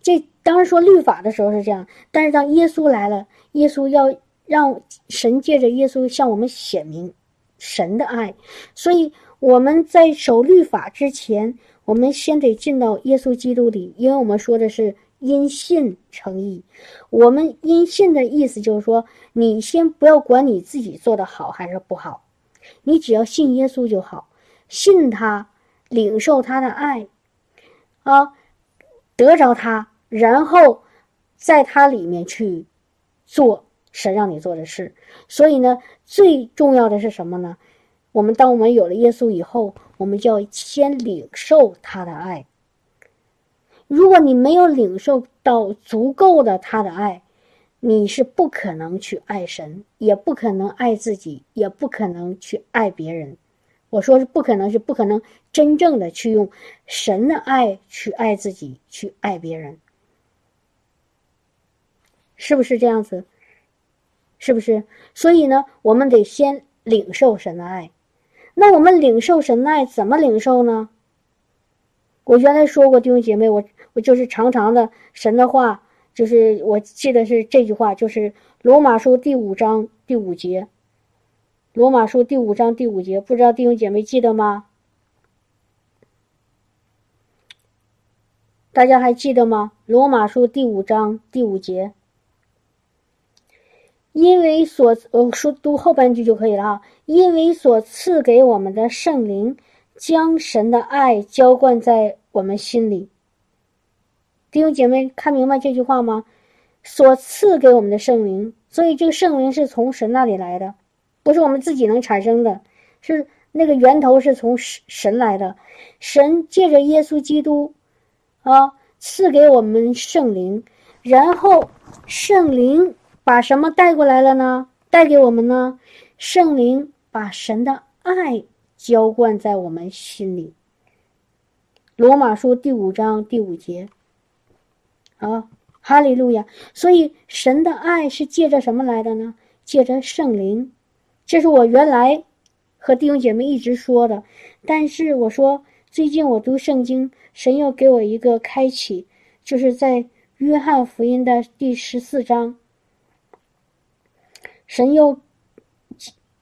Speaker 1: 这当时说律法的时候是这样，但是当耶稣来了，耶稣要让神借着耶稣向我们显明神的爱，所以我们在守律法之前，我们先得进到耶稣基督里，因为我们说的是因信成义。我们因信的意思就是说，你先不要管你自己做的好还是不好，你只要信耶稣就好，信他，领受他的爱，啊。得着他，然后在他里面去做神让你做的事。所以呢，最重要的是什么呢？我们当我们有了耶稣以后，我们就要先领受他的爱。如果你没有领受到足够的他的爱，你是不可能去爱神，也不可能爱自己，也不可能去爱别人。我说是不可能，是不可能真正的去用神的爱去爱自己，去爱别人，是不是这样子？是不是？所以呢，我们得先领受神的爱。那我们领受神爱怎么领受呢？我原来说过，弟兄姐妹，我我就是常常的神的话，就是我记得是这句话，就是罗马书第五章第五节。罗马书第五章第五节，不知道弟兄姐妹记得吗？大家还记得吗？罗马书第五章第五节，因为所呃说读后半句就可以了啊。因为所赐给我们的圣灵，将神的爱浇灌在我们心里。弟兄姐妹看明白这句话吗？所赐给我们的圣灵，所以这个圣灵是从神那里来的。不是我们自己能产生的，是那个源头是从神神来的，神借着耶稣基督，啊，赐给我们圣灵，然后圣灵把什么带过来了呢？带给我们呢？圣灵把神的爱浇灌在我们心里。罗马书第五章第五节，啊，哈利路亚！所以神的爱是借着什么来的呢？借着圣灵。这是我原来和弟兄姐妹一直说的，但是我说最近我读圣经，神又给我一个开启，就是在约翰福音的第十四章，神又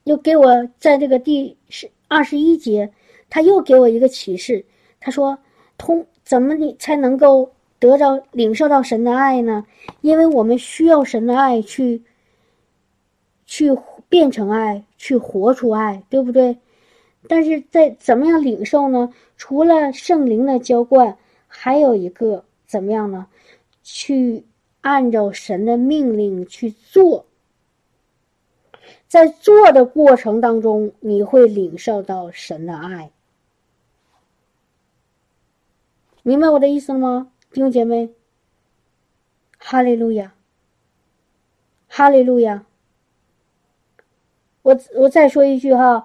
Speaker 1: 又给我在这个第十二十一节，他又给我一个启示，他说通怎么你才能够得到领受到神的爱呢？因为我们需要神的爱去去。变成爱，去活出爱，对不对？但是在怎么样领受呢？除了圣灵的浇灌，还有一个怎么样呢？去按照神的命令去做，在做的过程当中，你会领受到神的爱。明白我的意思了吗，弟兄姐妹？哈利路亚，哈利路亚。我我再说一句哈，《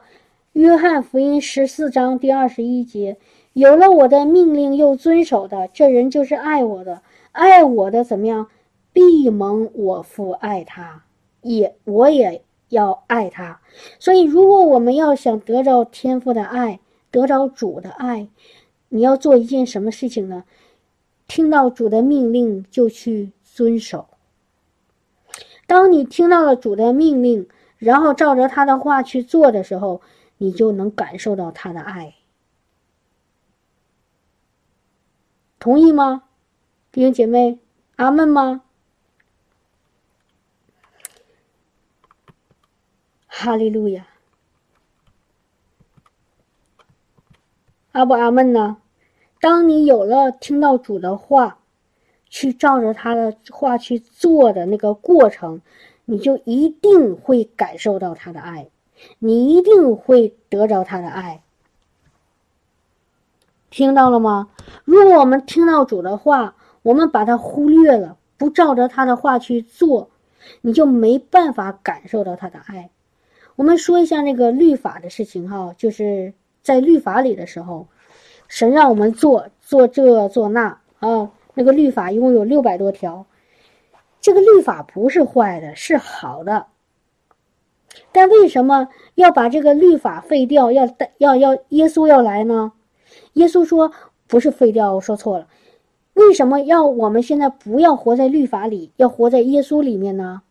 Speaker 1: 约翰福音》十四章第二十一节：“有了我的命令又遵守的，这人就是爱我的。爱我的怎么样？必蒙我父爱他，也我也要爱他。所以，如果我们要想得着天父的爱，得着主的爱，你要做一件什么事情呢？听到主的命令就去遵守。当你听到了主的命令，然后照着他的话去做的时候，你就能感受到他的爱。同意吗，弟兄姐妹？阿门吗？哈利路亚，阿不阿门呢？当你有了听到主的话，去照着他的话去做的那个过程，你就一定会感受到他的爱，你一定会得着他的爱。听到了吗？如果我们听到主的话，我们把它忽略了，不照着他的话去做，你就没办法感受到他的爱。我们说一下那个律法的事情哈，就是在律法里的时候，神让我们做做这做那啊，那个律法一共有六百多条，这个律法不是坏的，是好的。但为什么要把这个律法废掉？要带要要耶稣要来呢？耶稣说：“不是废掉，说错了。为什么要我们现在不要活在律法里，要活在耶稣里面呢？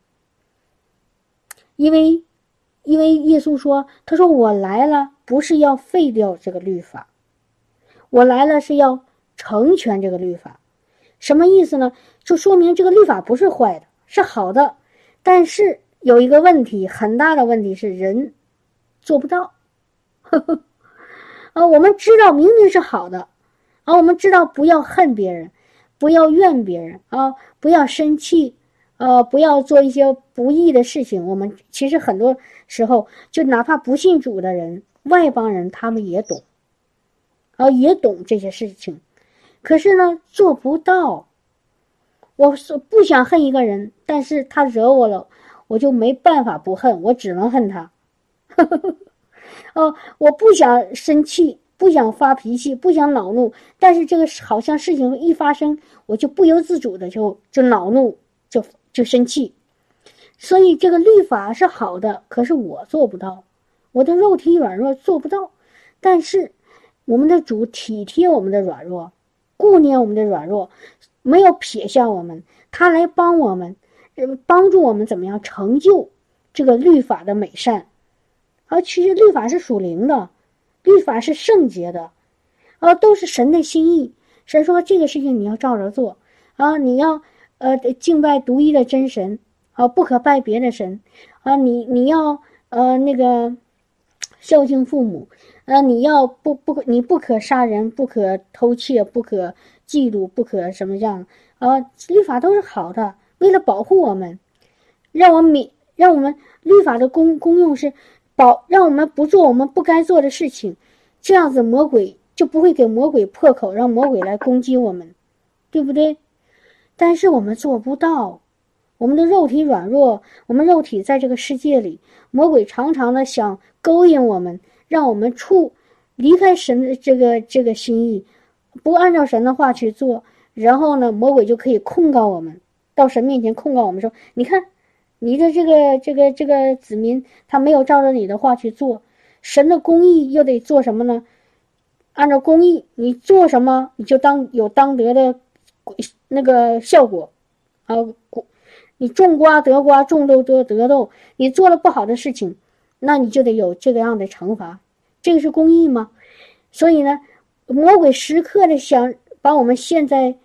Speaker 1: 因为，因为耶稣说，他说我来了，不是要废掉这个律法，我来了是要成全这个律法。什么意思呢？就说明这个律法不是坏的，是好的。但是有一个问题，很大的问题是人做不到。呵呵。”啊，我们知道明明是好的，啊，我们知道不要恨别人，不要怨别人啊，不要生气，呃，不要做一些不义的事情。我们其实很多时候，就哪怕不信主的人，外邦人他们也懂，啊，也懂这些事情，可是呢，做不到。我是不想恨一个人，但是他惹我了，我就没办法不恨，我只能恨他。哦，我不想生气，不想发脾气，不想恼怒，但是这个好像事情一发生，我就不由自主的就就恼怒，就生气。所以这个律法是好的，可是我做不到，我的肉体软弱做不到。但是我们的主体贴我们的软弱，顾念我们的软弱，没有撇下我们，他来帮我们，帮助我们怎么样成就这个律法的美善。而其实律法是属灵的，律法是圣洁的，啊，都是神的心意。神说这个事情你要照着做，啊，你要呃敬拜独一的真神，啊，不可拜别的神，啊，你你要呃那个孝敬父母，啊，你要不不你不可杀人，不可偷窃，不可嫉妒，不可什么样，啊，律法都是好的，为了保护我们，让我免让我们律法的功功用是。保让我们不做我们不该做的事情，这样子魔鬼就不会给魔鬼破口，让魔鬼来攻击我们，对不对？但是我们做不到，我们的肉体软弱，我们肉体在这个世界里，魔鬼常常的想勾引我们，让我们处离开神的这个这个心意，不按照神的话去做，然后呢，魔鬼就可以控告我们，到神面前控告我们说，你看。你的这个这个这个子民，他没有照着你的话去做，神的公义又得做什么呢？按照公义，你做什么你就当有当得的那个效果，啊，你种瓜得瓜，种豆得得豆。你做了不好的事情，那你就得有这个样的惩罚。这个是公义吗？所以呢，魔鬼时刻的想把我们陷在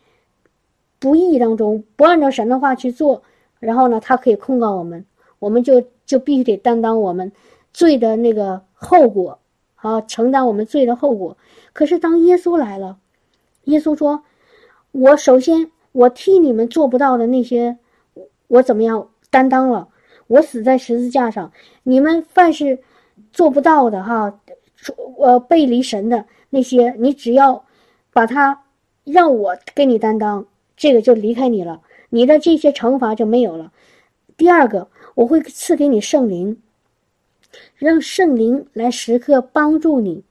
Speaker 1: 不义当中，不按照神的话去做。然后呢，他可以控告我们，我们就就必须得担当我们罪的那个后果，啊，承担我们罪的后果。可是当耶稣来了，耶稣说：“我首先我替你们做不到的那些，我怎么样担当了？我死在十字架上，你们凡是做不到的哈，呃，背离神的那些，你只要把他让我给你担当，这个就离开你了。”你的这些惩罚就没有了。第二个，我会赐给你圣灵，让圣灵来时刻帮助你，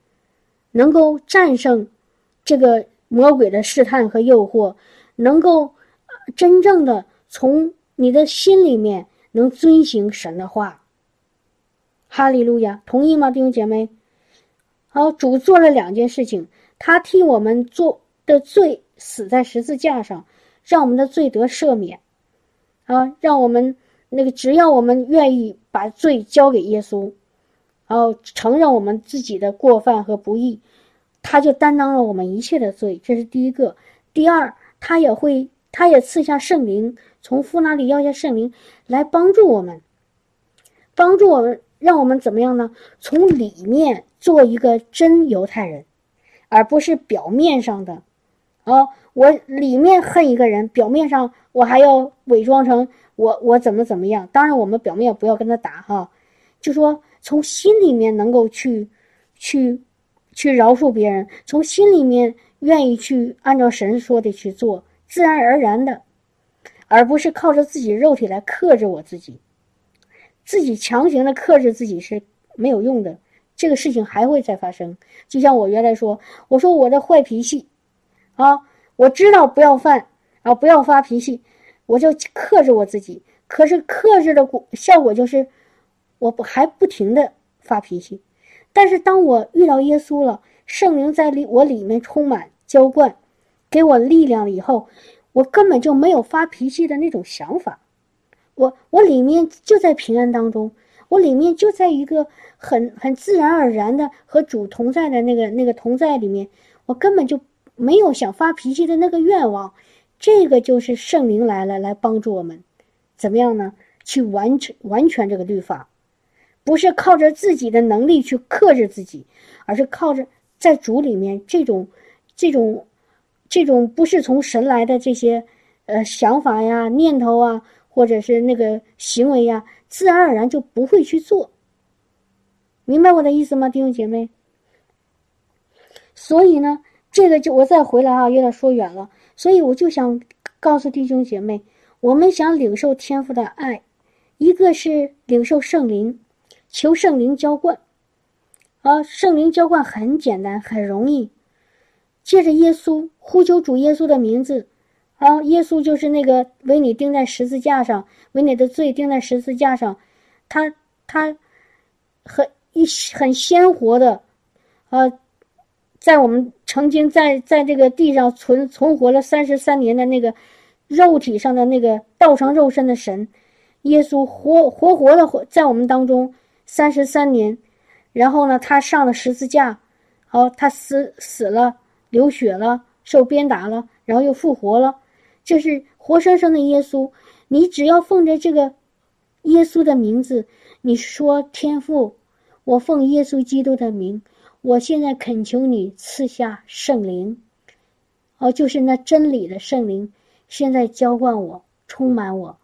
Speaker 1: 能够战胜这个魔鬼的试探和诱惑，能够真正的从你的心里面能遵行神的话。哈利路亚，同意吗，弟兄姐妹？好，主做了两件事情，他替我们做的罪死在十字架上。让我们的罪得赦免，啊，让我们那个只要我们愿意把罪交给耶稣，然后承认我们自己的过犯和不义，他就担当了我们一切的罪。这是第一个。第二，他也会，他也赐下圣灵，从父那里要下圣灵来帮助我们，帮助我们，让我们怎么样呢？从里面做一个真犹太人，而不是表面上的。啊，我里面恨一个人，表面上我还要伪装成我我怎么怎么样。当然，我们表面不要跟他打哈，就说从心里面能够去去去饶恕别人，从心里面愿意去按照神说的去做，自然而然的，而不是靠着自己肉体来克制我自己。自己强行的克制自己是没有用的，这个事情还会再发生。就像我原来说，我说我的坏脾气，啊，我知道不要犯，啊，不要发脾气，我就克制我自己。可是克制的果效果就是，我不还不停的发脾气。但是当我遇到耶稣了，圣灵在里我里面充满浇灌，给我力量了以后，我根本就没有发脾气的那种想法。我我里面就在平安当中，我里面就在一个很很自然而然的和主同在的那个那个同在里面，我根本就没有想发脾气的那个愿望。这个就是圣灵来了，来帮助我们，怎么样呢？去完成完全这个律法，不是靠着自己的能力去克制自己，而是靠着在主里面这种这种这种不是从神来的这些呃想法呀、念头啊。或者是那个行为呀，自然而然就不会去做。明白我的意思吗，弟兄姐妹？所以呢，这个就我再回来啊，有点说远了。所以我就想告诉弟兄姐妹，我们想领受天父的爱，一个是领受圣灵，求圣灵浇灌。啊，圣灵浇灌很简单，很容易，借着耶稣呼求主耶稣的名字。啊，耶稣就是那个为你钉在十字架上，为你的罪钉在十字架上，他他很一很鲜活的，啊，在我们曾经在在这个地上存存活了三十三年的那个肉体上的那个道成肉身的神，耶稣活活活的活在我们当中三十三年，然后呢，他上了十字架，好，他死死了，流血了，受鞭打了，然后又复活了。这是活生生的耶稣，你只要奉着这个耶稣的名字，你说天父，我奉耶稣基督的名，我现在恳求你赐下圣灵，哦，就是那真理的圣灵，现在浇灌我，充满我，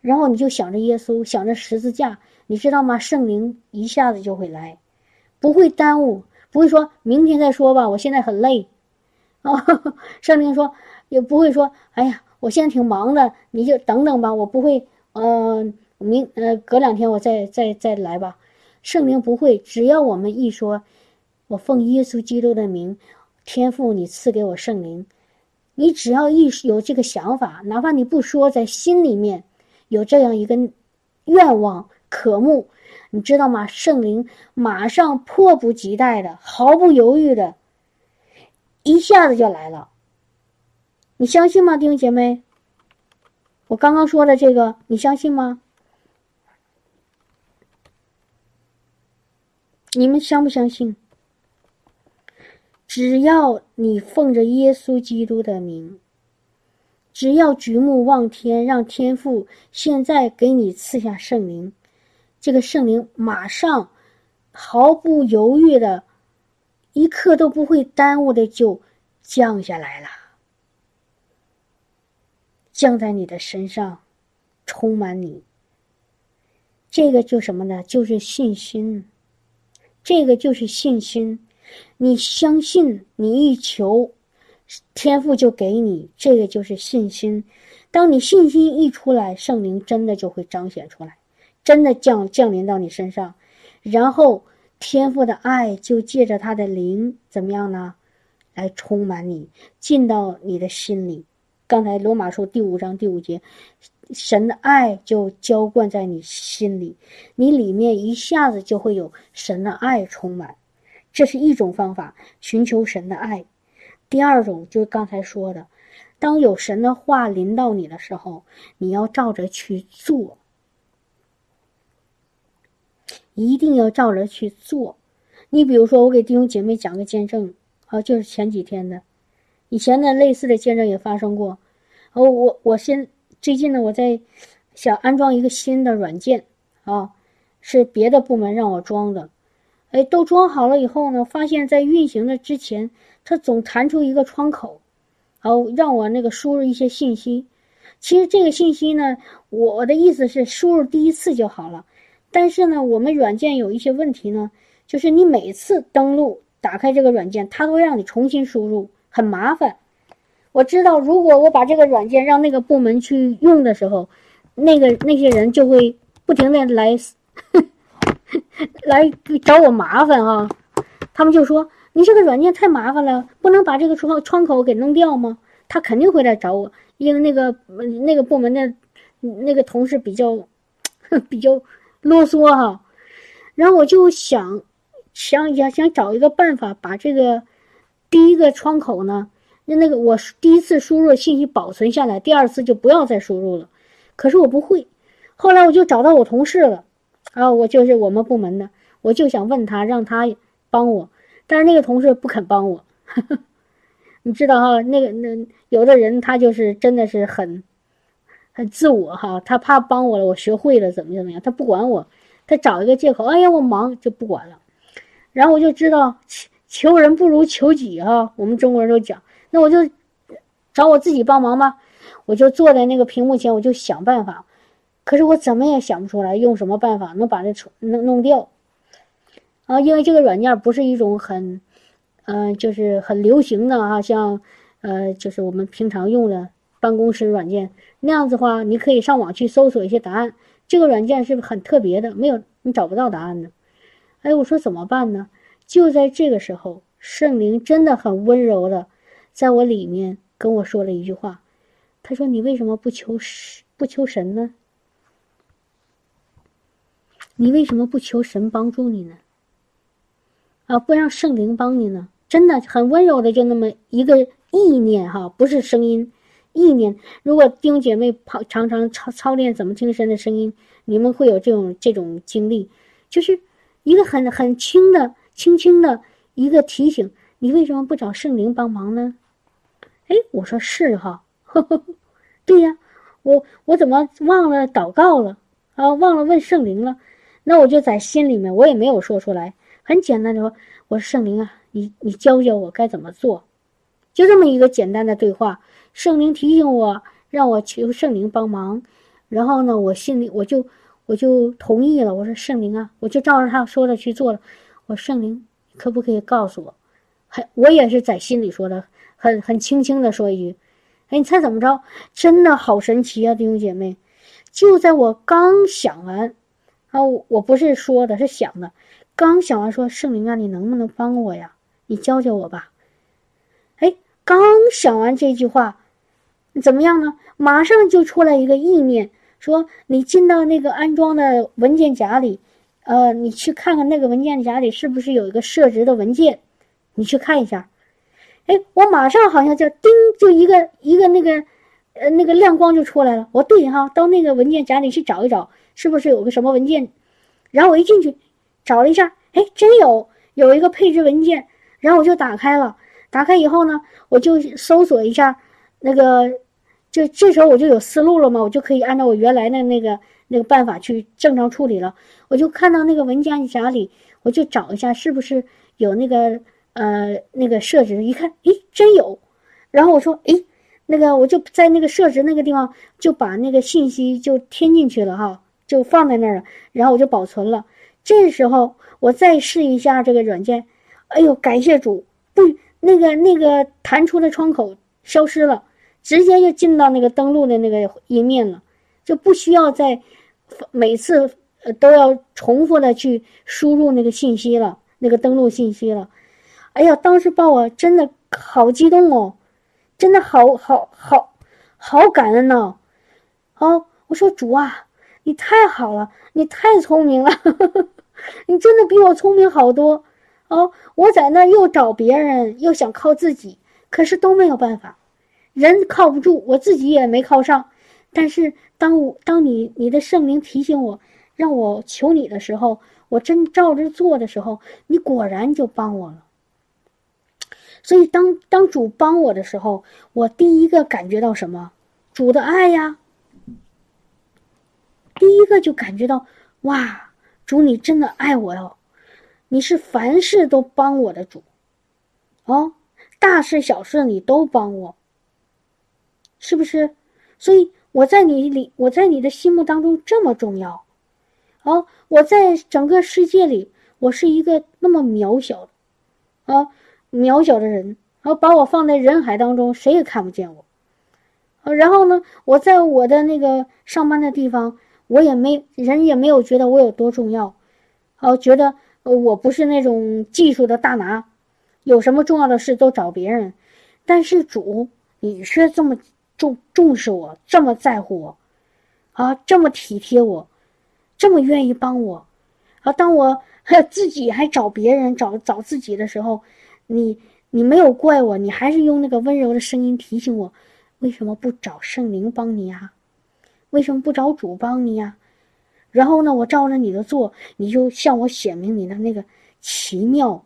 Speaker 1: 然后你就想着耶稣，想着十字架，你知道吗？圣灵一下子就会来，不会耽误，不会说明天再说吧，我现在很累，啊，圣灵说。也不会说，哎呀，我现在挺忙的，你就等等吧，我不会，呃，明呃隔两天我再再再来吧。圣灵不会，只要我们一说，我奉耶稣基督的名，天父，你赐给我圣灵，你只要一有这个想法，哪怕你不说，在心里面有这样一个愿望渴慕，你知道吗？圣灵马上迫不及待的、毫不犹豫的，一下子就来了。你相信吗，弟兄姐妹？我刚刚说的这个，你相信吗？你们相不相信？只要你奉着耶稣基督的名，只要举目望天，让天父现在给你赐下圣灵，这个圣灵马上毫不犹豫的，一刻都不会耽误的就降下来了。降在你的身上，充满你。这个就什么呢？就是信心。这个就是信心。你相信，你一求，天赋就给你。这个就是信心。当你信心一出来，圣灵真的就会彰显出来，真的降降临到你身上，然后天赋的爱就借着他的灵怎么样呢？来充满你，进到你的心里。刚才罗马书第五章第五节，神的爱就浇灌在你心里，你里面一下子就会有神的爱充满，这是一种方法，寻求神的爱。第二种就是刚才说的，当有神的话临到你的时候，你要照着去做，一定要照着去做。你比如说，我给弟兄姐妹讲个见证，啊，就是前几天的。以前的类似的见证也发生过，哦，我我先最近呢，我在想安装一个新的软件啊，是别的部门让我装的。哎，都装好了以后呢，发现在运行的之前，它总弹出一个窗口，然后让我那个输入一些信息。其实这个信息呢，我的意思是输入第一次就好了。但是呢，我们软件有一些问题呢，就是你每次登录打开这个软件，它都会让你重新输入，很麻烦。我知道，如果我把这个软件让那个部门去用的时候，那个那些人就会不停的来。来找我麻烦啊！他们就说：“你这个软件太麻烦了，不能把这个窗窗口给弄掉吗？”他肯定会来找我，因为那个那个部门的那个同事比较 比较啰嗦哈。然后我就想想想想找一个办法，把这个第一个窗口呢，那那个我第一次输入信息保存下来，第二次就不要再输入了。可是我不会，后来我就找到我同事了。啊，我就是我们部门的，我就想问他，让他帮我，但是那个同事不肯帮我。你知道哈，那个那有的人他就是真的是很很自我哈，他怕帮我了，我学会了怎么怎么样，他不管我，他找一个借口，哎呀我忙就不管了。然后我就知道求人不如求己哈，我们中国人都讲，那我就找我自己帮忙吧，我就坐在那个屏幕前，我就想办法。可是我怎么也想不出来用什么办法能把这弄弄掉啊！因为这个软件不是一种很，嗯，就是很流行的啊，像，呃，就是我们平常用的办公室软件那样子的话，你可以上网去搜索一些答案。这个软件是很特别的，没有你找不到答案的。哎，我说怎么办呢？就在这个时候，圣灵真的很温柔的，在我里面跟我说了一句话，他说：“你为什么不求不求神呢？”你为什么不求神帮助你呢？啊，不让圣灵帮你呢？真的很温柔的，就那么一个意念哈，不是声音，意念。如果弟兄姐妹跑常常操操练怎么听神的声音，你们会有这种这种经历，就是一个很很轻的、轻轻的一个提醒。你为什么不找圣灵帮忙呢？哎，我说是哈，对呀，我我怎么忘了祷告了啊？忘了问圣灵了。那我就在心里面，我也没有说出来，很简单的说：“我说圣灵啊，你你教教我该怎么做。”就这么一个简单的对话。圣灵提醒我，让我求圣灵帮忙，然后呢，我心里我就我就同意了。我说：“圣灵啊，我就照着他说的去做了。”我说：“圣灵，可不可以告诉我？”很，我也是在心里说的，很很轻轻的说一句：“哎，你猜怎么着？真的好神奇啊，弟兄姐妹！”就在我刚想完。啊，我不是说的，是想的。刚想完说圣灵啊，你能不能帮我呀？你教教我吧。哎，刚想完这句话，怎么样呢？马上就出来一个意念，说你进到那个安装的文件夹里，呃，你去看看那个文件夹里是不是有一个设置的文件，你去看一下。哎，我马上好像就叮，就一个一个那个，呃，那个亮光就出来了。我对哈，到那个文件夹里去找一找。是不是有个什么文件？然后我一进去，找了一下，哎，真有有一个配置文件。然后我就打开了，打开以后呢，我就搜索一下那个，就这时候我就有思路了嘛，我就可以按照我原来的那个那个办法去正常处理了。我就看到那个文件夹里，我就找一下是不是有那个呃那个设置，一看，诶，真有。然后我说，诶，那个我就在那个设置那个地方就把那个信息就添进去了哈。就放在那儿了，然后我就保存了。这时候我再试一下这个软件，哎呦，感谢主，不，那个那个弹出的窗口消失了，直接就进到那个登录的那个页面了，就不需要再每次都要重复的去输入那个信息了，那个登录信息了。哎呀，当时把我真的好激动哦，真的好好好好感恩呐！哦，我说主啊。你太好了，你太聪明了，你真的比我聪明好多哦！我在那又找别人，又想靠自己，可是都没有办法，人靠不住，我自己也没靠上。但是当我当你你的圣灵提醒我，让我求你的时候，我真照着做的时候，你果然就帮我了。所以当当主帮我的时候，我第一个感觉到什么？主的爱呀。第一个就感觉到，哇，主，你真的爱我哟，你是凡事都帮我的主，哦，大事小事你都帮我，是不是？所以我在你里，我在你的心目当中这么重要，哦，我在整个世界里，我是一个那么渺小的，啊，渺小的人，然后把我放在人海当中，谁也看不见我，啊，然后呢，我在我的那个上班的地方。我也没人也没有觉得我有多重要，哦，觉得我不是那种技术的大拿，有什么重要的事都找别人。但是主，你却这么重重视我，这么在乎我，啊，这么体贴我，这么愿意帮我，啊，当我自己还找别人找找自己的时候，你你没有怪我，你还是用那个温柔的声音提醒我，为什么不找圣灵帮你啊？为什么不找主帮你呀？然后呢，我照着你的做，你就向我显明你的那个奇妙。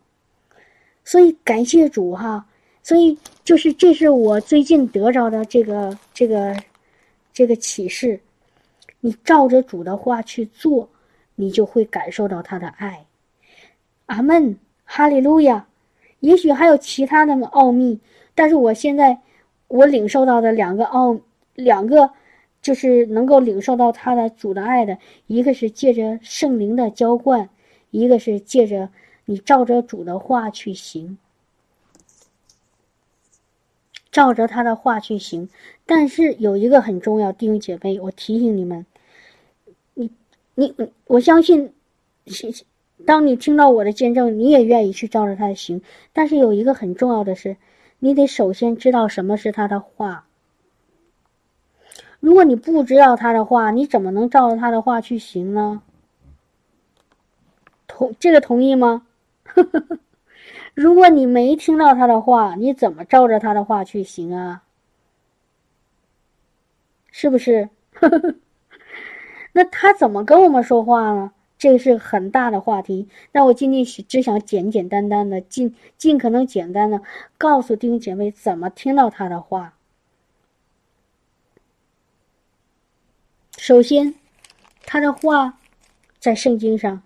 Speaker 1: 所以感谢主哈，所以就是这是我最近得着的这个这个这个启示。你照着主的话去做，你就会感受到他的爱。阿门，哈利路亚。也许还有其他的奥秘，但是我现在我领受到的两个奥两个。就是能够领受到他的主的爱的，一个是借着圣灵的浇灌，一个是借着你照着主的话去行，照着他的话去行。但是有一个很重要，弟兄姐妹，我提醒你们，你你我相信，当你听到我的见证，你也愿意去照着他的行。但是有一个很重要的是，你得首先知道什么是他的话。如果你不知道他的话，你怎么能照着他的话去行呢？同这个同意吗？呵呵呵如果你没听到他的话，你怎么照着他的话去行啊？是不是？那他怎么跟我们说话呢？这个是很大的话题。那我今天只想简简单单的，尽尽可能简单的告诉弟兄姐妹怎么听到他的话。首先，他的话在圣经上，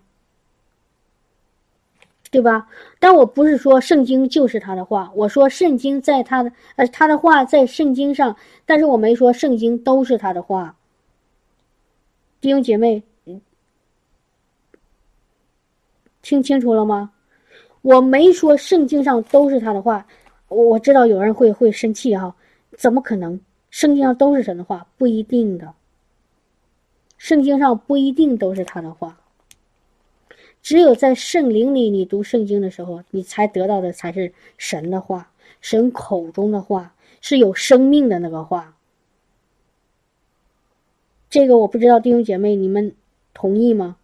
Speaker 1: 对吧？但我不是说圣经就是他的话，我说圣经在他的呃他的话在圣经上，但是我没说圣经都是他的话。弟兄姐妹，听清楚了吗？我没说圣经上都是他的话，我知道有人会会生气哈，怎么可能？圣经上都是神的话，不一定的。圣经上不一定都是他的话，只有在圣灵里，你读圣经的时候，你才得到的才是神的话，神口中的话，是有生命的那个话。这个我不知道弟兄姐妹你们同意吗？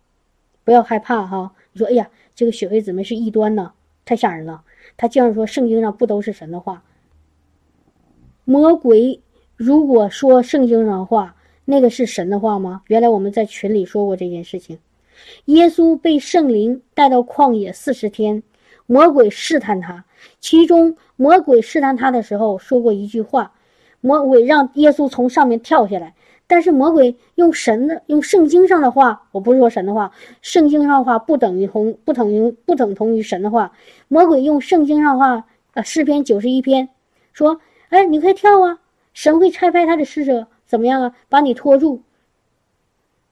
Speaker 1: 不要害怕哈，你说哎呀，这个雪菲姊妹是异端呢，太吓人了。他竟然说圣经上不都是神的话？魔鬼如果说圣经上的话。那个是神的话吗？原来我们在群里说过这件事情。耶稣被圣灵带到旷野四十天，魔鬼试探他。其中魔鬼试探他的时候说过一句话：魔鬼让耶稣从上面跳下来。但是魔鬼用神的、用圣经上的话，我不是说神的话，圣经上的话不等于同、不等于不等同于神的话。魔鬼用圣经上的话，呃，诗篇九十一篇说：“哎，你快跳啊！神会拆派他的使者。”怎么样啊？把你拖住。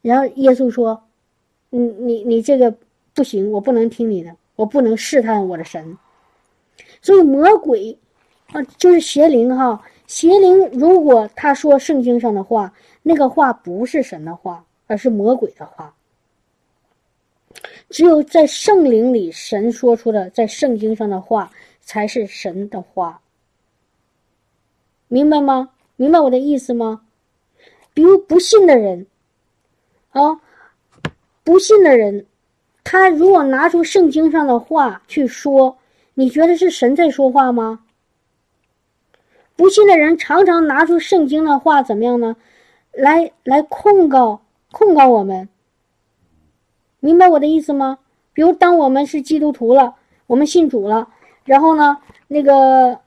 Speaker 1: 然后耶稣说：“你你你这个不行，我不能听你的，我不能试探我的神。”所以魔鬼啊，就是邪灵哈。邪灵如果他说圣经上的话，那个话不是神的话，而是魔鬼的话。只有在圣灵里，神说出的在圣经上的话，才是神的话。明白吗？明白我的意思吗？比如不信的人，啊，不信的人，他如果拿出圣经上的话去说，你觉得是神在说话吗？不信的人常常拿出圣经的话怎么样呢？来来控告控告我们，明白我的意思吗？比如当我们是基督徒了，我们信主了，然后呢，那个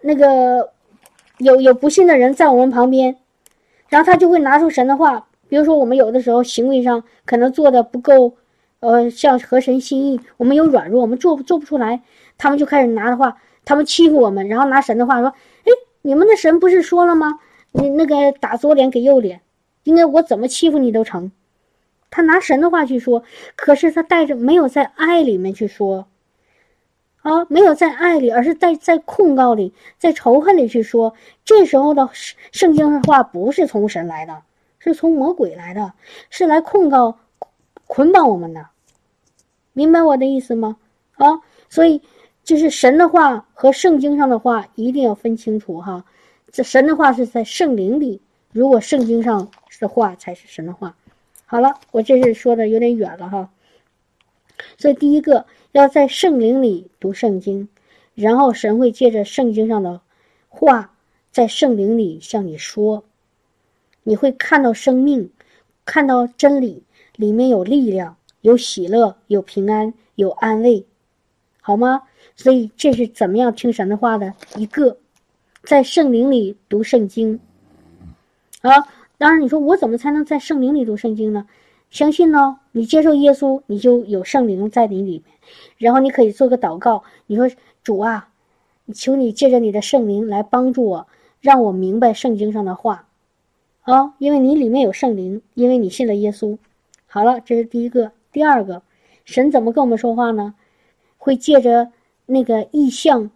Speaker 1: 那个有有不信的人在我们旁边。然后他就会拿出神的话，比如说我们有的时候行为上可能做的不够，呃，像合神心意，我们有软弱，我们做做不出来，他们就开始拿的话，他们欺负我们，然后拿神的话说：“哎，你们的神不是说了吗？你那个打左脸给右脸，应该我怎么欺负你都成。”他拿神的话去说，可是他带着没有在爱里面去说，啊，没有在爱里，而是在在控告里，在仇恨里去说。这时候的圣经的话不是从神来的，是从魔鬼来的，是来控告。捆绑我们的，明白我的意思吗？啊，所以就是神的话和圣经上的话一定要分清楚哈。这神的话是在圣灵里，如果圣经上的话才是神的话。好了，我这是说的有点远了哈。所以第一个要在圣灵里读圣经，然后神会借着圣经上的话在圣灵里向你说，你会看到生命，看到真理。里面有力量，有喜乐，有平安，有安慰，好吗？所以这是怎么样听神的话的一个，在圣灵里读圣经。啊，当然你说我怎么才能在圣灵里读圣经呢？相信呢，你接受耶稣，你就有圣灵在你里面，然后你可以做个祷告，你说主啊，求你借着你的圣灵来帮助我，让我明白圣经上的话，哦，因为你里面有圣灵，因为你信了耶稣。好了，这是第一个。第二个，神怎么跟我们说话呢？会借着那个意象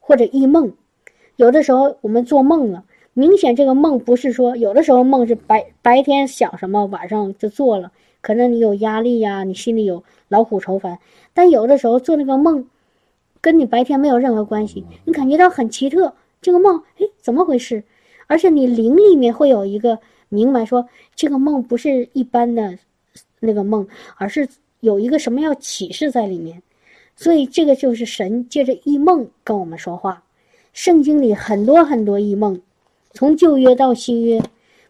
Speaker 1: 或者异梦。有的时候我们做梦了，明显这个梦不是说，有的时候梦是白白天想什么，晚上就做了。可能你有压力呀，你心里有老虎愁烦。但有的时候做那个梦，跟你白天没有任何关系，你感觉到很奇特。这个梦，哎，怎么回事？而且你灵里面会有一个。明白说，这个梦不是一般的那个梦，而是有一个什么要启示在里面，所以这个就是神借着异梦跟我们说话。圣经里很多很多异梦，从旧约到新约，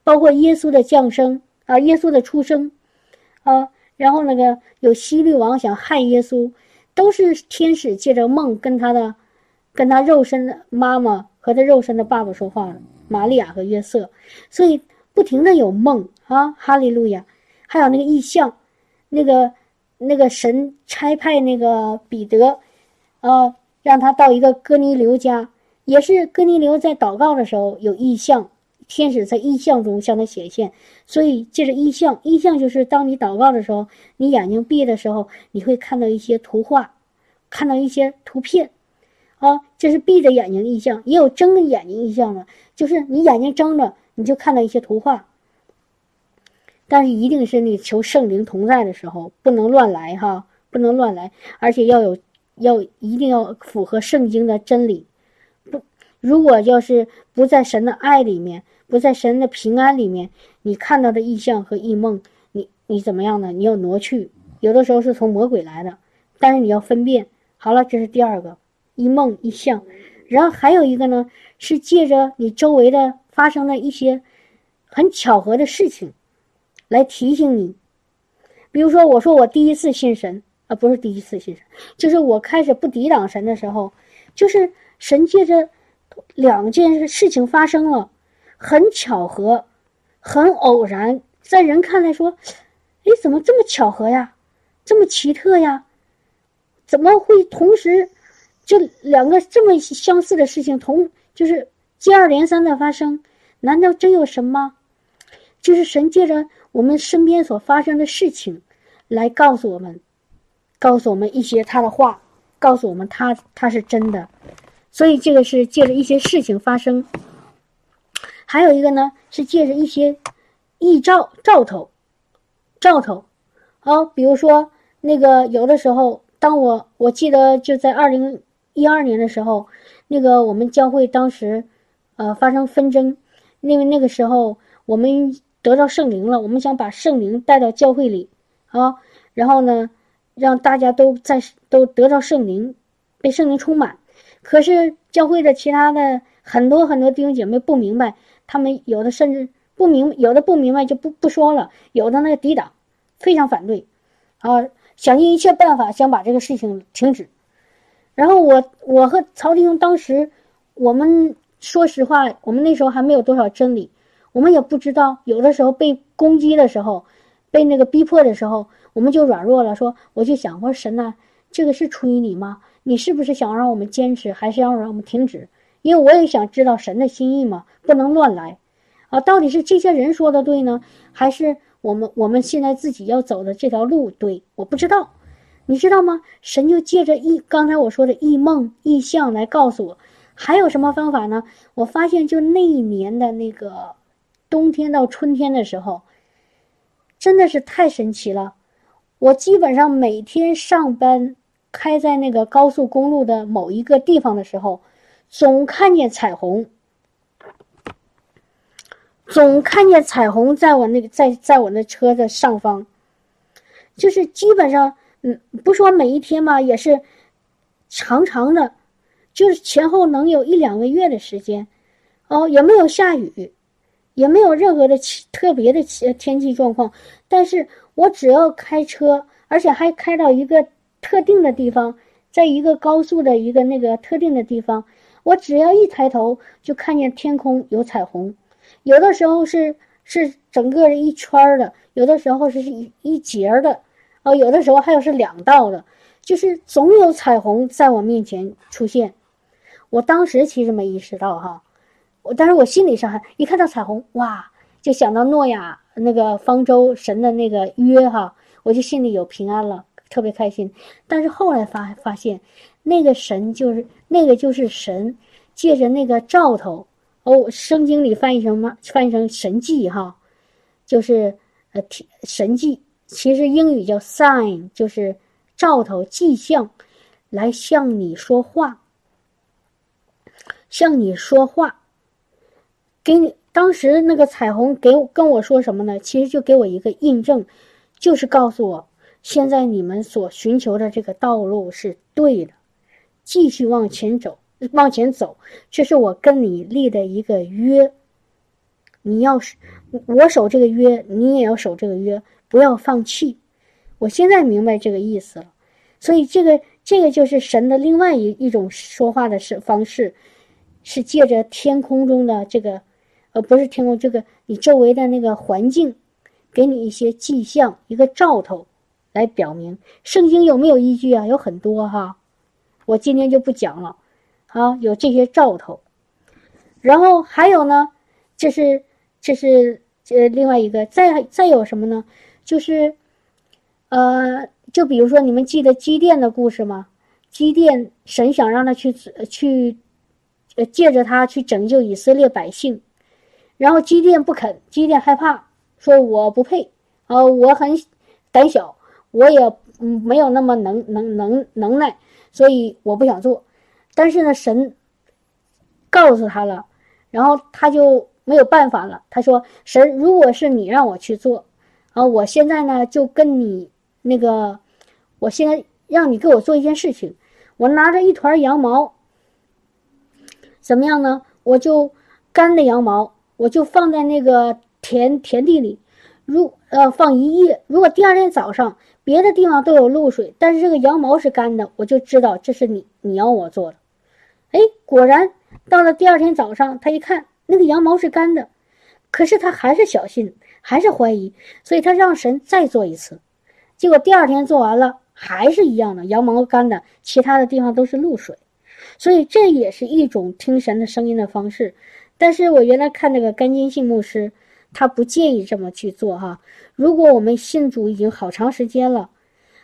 Speaker 1: 包括耶稣的降生啊，耶稣的出生啊，然后那个有希律王想害耶稣，都是天使借着梦跟他的，跟他肉身的妈妈和他肉身的爸爸说话的，玛利亚和约瑟，所以。不停的有梦啊，哈利路亚，还有那个意象，那个那个神差派那个彼得，啊，让他到一个哥尼流家，也是哥尼流在祷告的时候有意象，天使在意象中向他显现，所以借着意象，意象就是当你祷告的时候，你眼睛闭的时候，你会看到一些图画，看到一些图片，啊，这是闭着眼睛意象，也有睁着眼睛意象的，就是你眼睛睁着。你就看到一些图画，但是一定是你求圣灵同在的时候，不能乱来哈，不能乱来，而且要有要一定要符合圣经的真理。不，如果要是不在神的爱里面，不在神的平安里面，你看到的异象和异梦，你你怎么样呢？你要挪去，有的时候是从魔鬼来的，但是你要分辨。好了，这是第二个一梦一象，然后还有一个呢，是借着你周围的。发生了一些很巧合的事情，来提醒你。比如说，我说我第一次信神啊，不是第一次信神，就是我开始不抵挡神的时候，就是神借着两件事情发生了，很巧合，很偶然，在人看来说，哎，怎么这么巧合呀，这么奇特呀？怎么会同时这两个这么相似的事情同就是？接二连三的发生，难道真有神吗？就是神借着我们身边所发生的事情，来告诉我们，告诉我们一些他的话，告诉我们他他是真的。所以这个是借着一些事情发生。还有一个呢，是借着一些异兆兆头，兆头。好，比如说那个有的时候，当我我记得就在二零一二年的时候，那个我们教会当时。呃，发生纷争，因为那个时候我们得到圣灵了，我们想把圣灵带到教会里啊，然后呢，让大家都在都得到圣灵，被圣灵充满。可是教会的其他的很多很多弟兄姐妹不明白，他们有的甚至不明，有的不明白就不不说了，有的那个抵挡，非常反对，啊，想尽一切办法想把这个事情停止。然后我我和曹弟兄当时我们。说实话，我们那时候还没有多少真理，我们也不知道。有的时候被攻击的时候，被那个逼迫的时候，我们就软弱了，说我就想，我说神呐，这个是出于你吗？你是不是想让我们坚持，还是要让我们停止？因为我也想知道神的心意嘛，不能乱来，啊，到底是这些人说的对呢，还是我们我们现在自己要走的这条路对？我不知道，你知道吗？神就借着异刚才我说的异梦异象来告诉我，还有什么方法呢？我发现就那一年的那个冬天到春天的时候，真的是太神奇了，我基本上每天上班开在那个高速公路的某一个地方的时候。总看见彩虹，总看见彩虹，在我那个在在我那车的上方，就是基本上，嗯，不说每一天吧，也是长长的，就是前后能有一两个月的时间，哦，也没有下雨，也没有任何的特别的天气状况，但是我只要开车，而且还开到一个特定的地方，在一个高速的一个那个特定的地方。我只要一抬头，就看见天空有彩虹，有的时候是是整个一圈的，有的时候是一一节的，哦，有的时候还有是两道的，就是总有彩虹在我面前出现。我当时其实没意识到哈，我但是我心理上还一看到彩虹，哇，就想到诺亚那个方舟神的那个约哈，我就心里有平安了，特别开心。但是后来发发现。那个神就是那个就是神，借着那个兆头哦，圣经里翻译成什么？翻译成神迹哈，就是呃神迹，其实英语叫 sign，就是兆头迹象，来向你说话，向你说话，给你当时那个彩虹给我跟我说什么呢？其实就给我一个印证，就是告诉我，现在你们所寻求的这个道路是对的。继续往前走，往前走，这是我跟你立的一个约。你要是我守这个约，你也要守这个约，不要放弃。我现在明白这个意思了，所以这个这个就是神的另外一一种说话的是方式，是借着天空中的这个，呃，不是天空这个你周围的那个环境，给你一些迹象，一个兆头，来表明圣经有没有依据啊？有很多哈。我今天就不讲了，啊，有这些兆头，然后还有呢，这是这是呃另外一个，再再有什么呢？就是，呃，就比如说你们记得基甸的故事吗？基甸神想让他去去，呃，借着他去拯救以色列百姓，然后基甸不肯，基甸害怕，说我不配，啊，我很胆小，我也嗯没有那么能能能能耐。所以我不想做，但是呢，神告诉他了，然后他就没有办法了。他说：“神，如果是你让我去做，啊，我现在呢就跟你那个，我现在让你给我做一件事情，我拿着一团羊毛，怎么样呢？我就干的羊毛，我就放在那个田田地里，如呃放一夜，如果第二天早上。”别的地方都有露水，但是这个羊毛是干的，我就知道这是你你要我做的。哎，果然到了第二天早上，他一看那个羊毛是干的，可是他还是小心，还是怀疑，所以他让神再做一次。结果第二天做完了，还是一样的，羊毛干的，其他的地方都是露水。所以这也是一种听神的声音的方式。但是我原来看那个甘金信牧师。他不介意这么去做哈。如果我们信主已经好长时间了，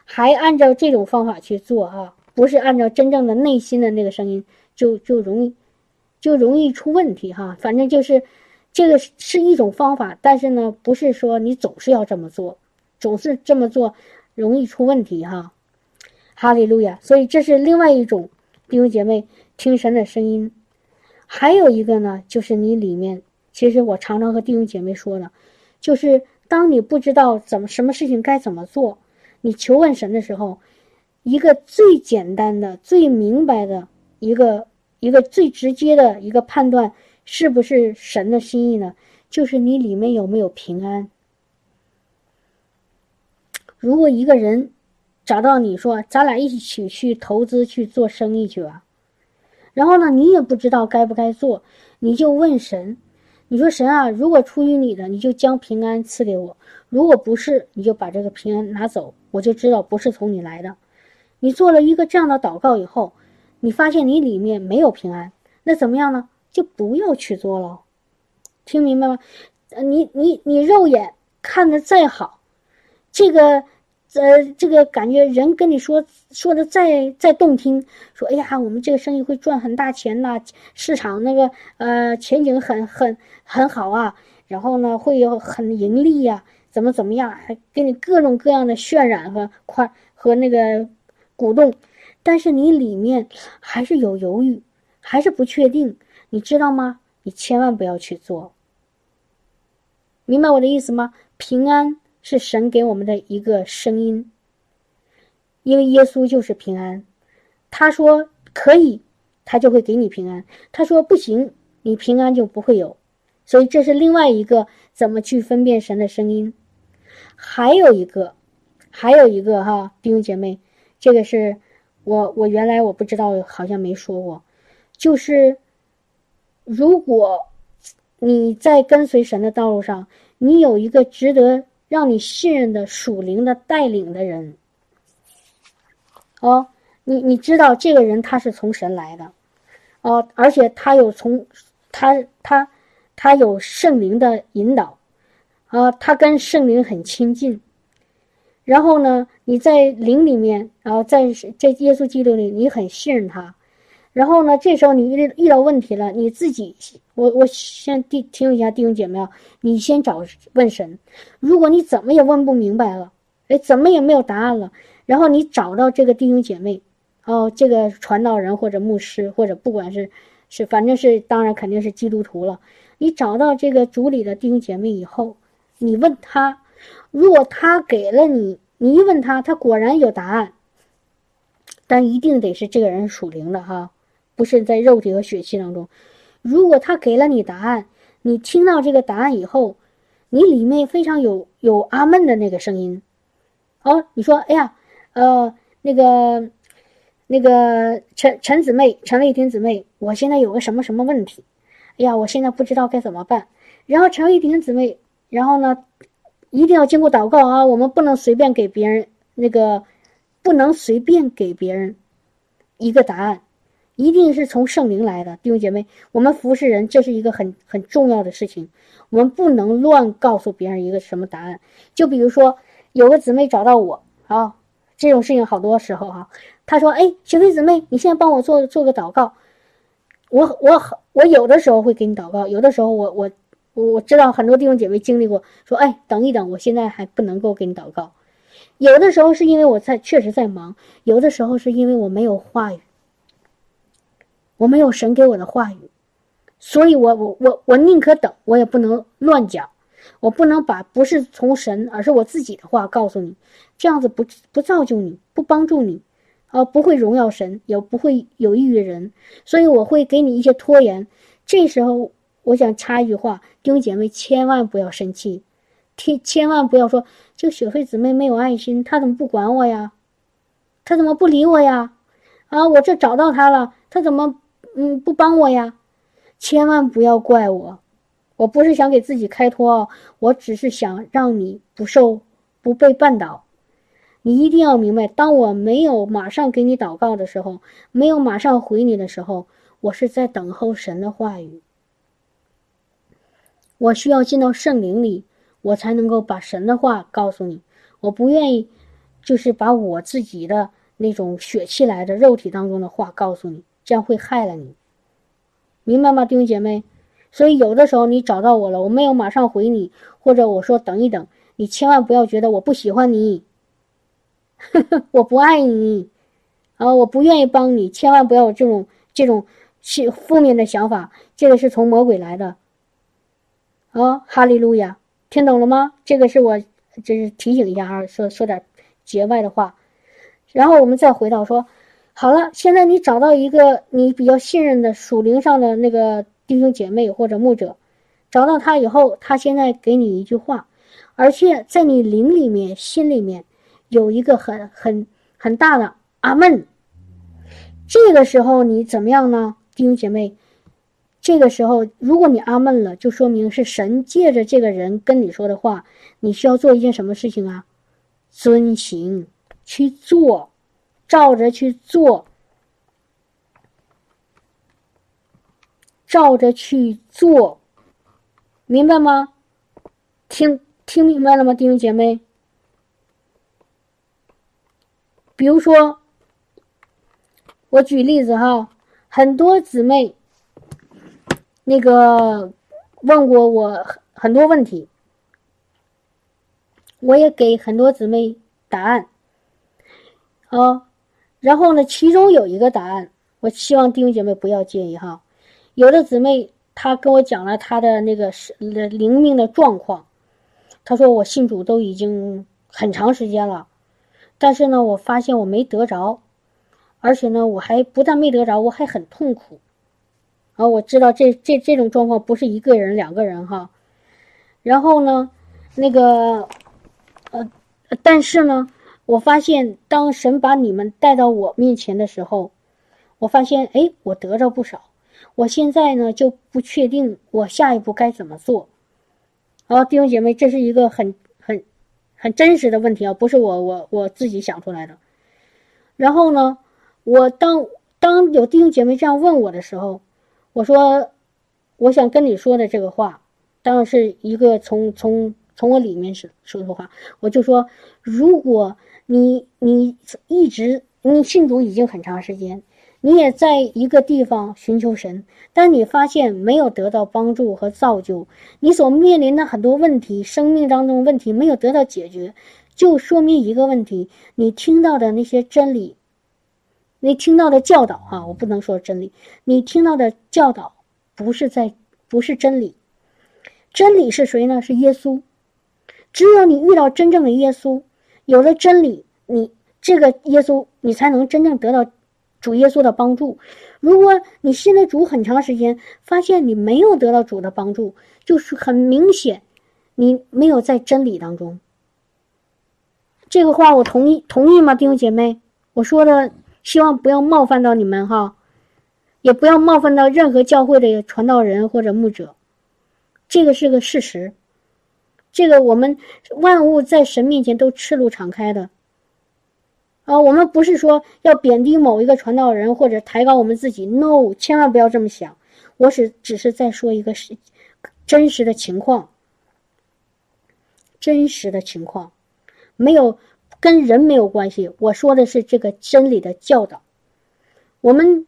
Speaker 1: 还按照这种方法去做哈，不是按照真正的内心的那个声音，就就容易，就容易出问题哈。反正就是，这个是一种方法，但是呢，不是说你总是要这么做，总是这么做容易出问题哈。哈利路亚！所以这是另外一种弟兄姐妹听神的声音。还有一个呢，就是你里面。其实我常常和弟兄姐妹说的，就是当你不知道怎么什么事情该怎么做，你求问神的时候，一个最简单的、最明白的一个、一个最直接的一个判断，是不是神的心意呢？就是你里面有没有平安。如果一个人找到你说，咱俩一起去投资去做生意去吧，然后呢，你也不知道该不该做，你就问神。你说神啊，如果出于你的，你就将平安赐给我；如果不是，你就把这个平安拿走，我就知道不是从你来的。你做了一个这样的祷告以后，你发现你里面没有平安，那怎么样呢？就不要去做了。听明白吗？你你你肉眼看的再好，这个。呃，这个感觉人跟你说说的再再动听，说哎呀，我们这个生意会赚很大钱呐，市场那个呃前景很很很好啊，然后呢会有很盈利呀，怎么怎么样，还给你各种各样的渲染和夸和那个鼓动，但是你里面还是有犹豫，还是不确定，你知道吗？你千万不要去做，明白我的意思吗？平安。是神给我们的一个声音，因为耶稣就是平安。他说可以，他就会给你平安；他说不行，你平安就不会有。所以这是另外一个怎么去分辨神的声音。还有一个，还有一个哈，弟兄姐妹，这个是我我原来我不知道，好像没说过，就是如果你在跟随神的道路上，你有一个值得。让你信任的属灵的带领的人，哦，你你知道这个人他是从神来的，哦，而且他有从他他他有圣灵的引导，啊，他跟圣灵很亲近，然后呢，你在灵里面，然后在在耶稣基督里，你很信任他。然后呢？这时候你遇遇到问题了，你自己，我我先弟听一下弟兄姐妹啊，你先找问神。如果你怎么也问不明白了，哎，怎么也没有答案了，然后你找到这个弟兄姐妹，哦，这个传道人或者牧师或者不管是是，反正是当然肯定是基督徒了。你找到这个主里的弟兄姐妹以后，你问他，如果他给了你，你一问他，他果然有答案，但一定得是这个人属灵的哈。不是在肉体和血气当中，如果他给了你答案，你听到这个答案以后，你里面非常有有阿门的那个声音，哦，你说，哎呀，呃，那个，那个陈陈姊妹，陈丽婷姊妹，我现在有个什么什么问题，哎呀，我现在不知道该怎么办。然后陈丽婷姊妹，然后呢，一定要经过祷告啊，我们不能随便给别人那个，不能随便给别人一个答案。一定是从圣灵来的，弟兄姐妹，我们服侍人，这是一个很很重要的事情，我们不能乱告诉别人一个什么答案。就比如说，有个姊妹找到我啊，这种事情好多时候哈，她说：“哎，小飞姊妹，你现在帮我做做个祷告。”我我我有的时候会给你祷告，有的时候我我我我知道很多弟兄姐妹经历过，说：“哎，等一等，我现在还不能够给你祷告。”有的时候是因为我在确实在忙，有的时候是因为我没有话语。我没有神给我的话语，所以我我我我宁可等，我也不能乱讲，我不能把不是从神，而是我自己的话告诉你，这样子不不造就你，不帮助你，啊，不会荣耀神，也不会有益于人，所以我会给你一些拖延。这时候，我想插一句话，弟兄姐妹千万不要生气，听千万不要说这个雪飞姊妹没有爱心，她怎么不管我呀？她怎么不理我呀？啊，我这找到她了，她怎么？嗯，不帮我呀，千万不要怪我，我不是想给自己开脱哦，我只是想让你不受不被绊倒。你一定要明白，当我没有马上给你祷告的时候，没有马上回你的时候，我是在等候神的话语。我需要进到圣灵里，我才能够把神的话告诉你。我不愿意，就是把我自己的那种血气来的肉体当中的话告诉你。这样会害了你，明白吗，弟兄姐妹？所以有的时候你找到我了，我没有马上回你，或者我说等一等，你千万不要觉得我不喜欢你，我不爱你，啊，我不愿意帮你，千万不要有这种这种负负面的想法，这个是从魔鬼来的。啊，哈利路亚，听懂了吗？这个是我就是提醒一下啊，说说点节外的话，然后我们再回到说。好了，现在你找到一个你比较信任的属灵上的那个弟兄姐妹或者牧者，找到他以后，他现在给你一句话，而且在你灵里面、心里面有一个很很很大的阿门。这个时候你怎么样呢，弟兄姐妹？这个时候，如果你阿闷了，就说明是神借着这个人跟你说的话。你需要做一件什么事情啊？遵行去做，照着去做，照着去做，明白吗？听听明白了吗，弟兄姐妹？比如说，我举例子哈，很多姊妹那个问过我很多问题，我也给很多姊妹答案啊。然后呢，其中有一个答案，我希望弟兄姐妹不要介意哈。有的姊妹她跟我讲了她的那个是灵命的状况，她说我信主都已经很长时间了。但是呢，我发现我没得着，而且呢，我还不但没得着，我还很痛苦。啊，我知道这这这种状况不是一个人、两个人哈。然后呢，那个，呃，但是呢，我发现当神把你们带到我面前的时候，我发现哎，我得着不少。我现在呢就不确定我下一步该怎么做。好，弟兄姐妹，这是一个很。很很真实的问题啊，不是我我我自己想出来的。然后呢，我当当有弟兄姐妹这样问我的时候，我说，我想跟你说的这个话，当然是一个从从从我里面是说的话，我就说，如果你你一直你信主已经很长时间。你也在一个地方寻求神，但你发现没有得到帮助和造就，你所面临的很多问题，生命当中问题没有得到解决，就说明一个问题：你听到的那些真理，你听到的教导啊，我不能说真理，你听到的教导不是在，不是真理。真理是谁呢？是耶稣。只有你遇到真正的耶稣，有了真理，你这个耶稣，你才能真正得到。主耶稣的帮助，如果你信了主很长时间，发现你没有得到主的帮助，就是很明显，你没有在真理当中。这个话我同意，同意吗，弟兄姐妹？我说的，希望不要冒犯到你们哈，也不要冒犯到任何教会的传道人或者牧者。这个是个事实，这个我们万物在神面前都赤露敞开的。啊，我们不是说要贬低某一个传道人或者抬高我们自己，no，千万不要这么想。我是只是在说一个是真实的情况，真实的情况，没有跟人没有关系。我说的是这个真理的教导。我们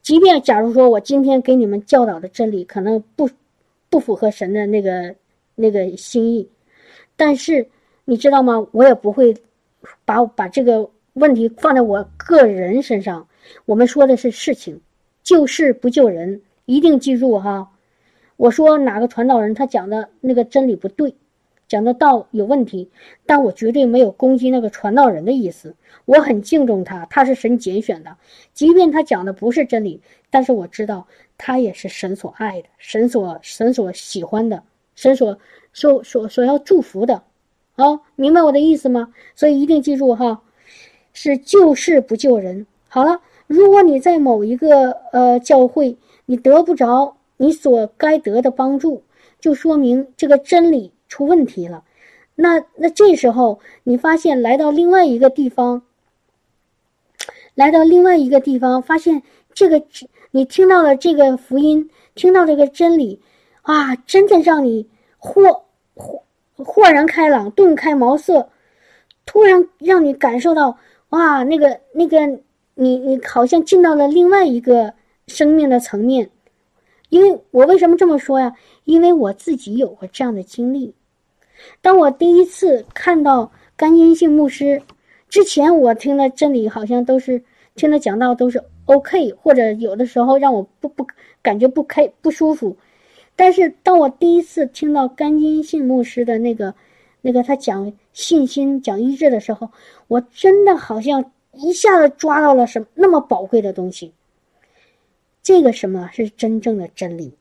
Speaker 1: 即便假如说我今天给你们教导的真理可能不不符合神的那个那个心意，但是你知道吗？我也不会把把这个。问题放在我个人身上，我们说的是事情，救事不救人，一定记住哈。我说哪个传道人他讲的那个真理不对，讲的道有问题，但我绝对没有攻击那个传道人的意思。我很敬重他，他是神拣选的，即便他讲的不是真理，但是我知道他也是神所爱的，神所神所喜欢的，神所所所所要祝福的。好，明白我的意思吗？所以一定记住哈。是救世不救人。好了，如果你在某一个呃教会，你得不着你所该得的帮助，就说明这个真理出问题了。那那这时候你发现来到另外一个地方，来到另外一个地方，发现这个你听到了这个福音，听到这个真理，啊，真的让你豁豁豁然开朗，顿开茅塞，突然让你感受到。哇，那个那个，你你好像进到了另外一个生命的层面，因为我为什么这么说呀？因为我自己有过这样的经历。当我第一次看到甘因性牧师之前，我听的真理好像都是听的讲道都是 OK，或者有的时候让我不不感觉不开不舒服。但是当我第一次听到甘金信牧师的那个。那个他讲信心、讲医治的时候，我真的好像一下子抓到了什么那么宝贵的东西。这个什么是真正的真理？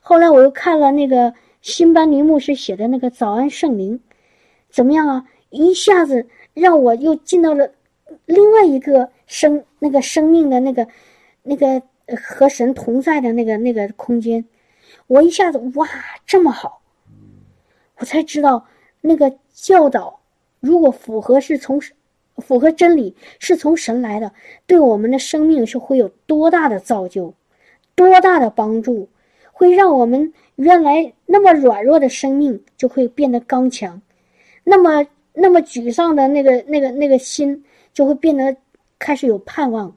Speaker 1: 后来我又看了那个辛班尼牧师写的那个《早安圣灵》，怎么样啊？一下子让我又进到了另外一个生那个生命的那个那个和神同在的那个那个空间，我一下子哇，这么好，我才知道那个教导如果符合是从符合真理是从神来的，对我们的生命是会有多大的造就，多大的帮助，会让我们原来那么软弱的生命就会变得刚强，那么那么沮丧的那个那个那个心就会变得开始有盼望，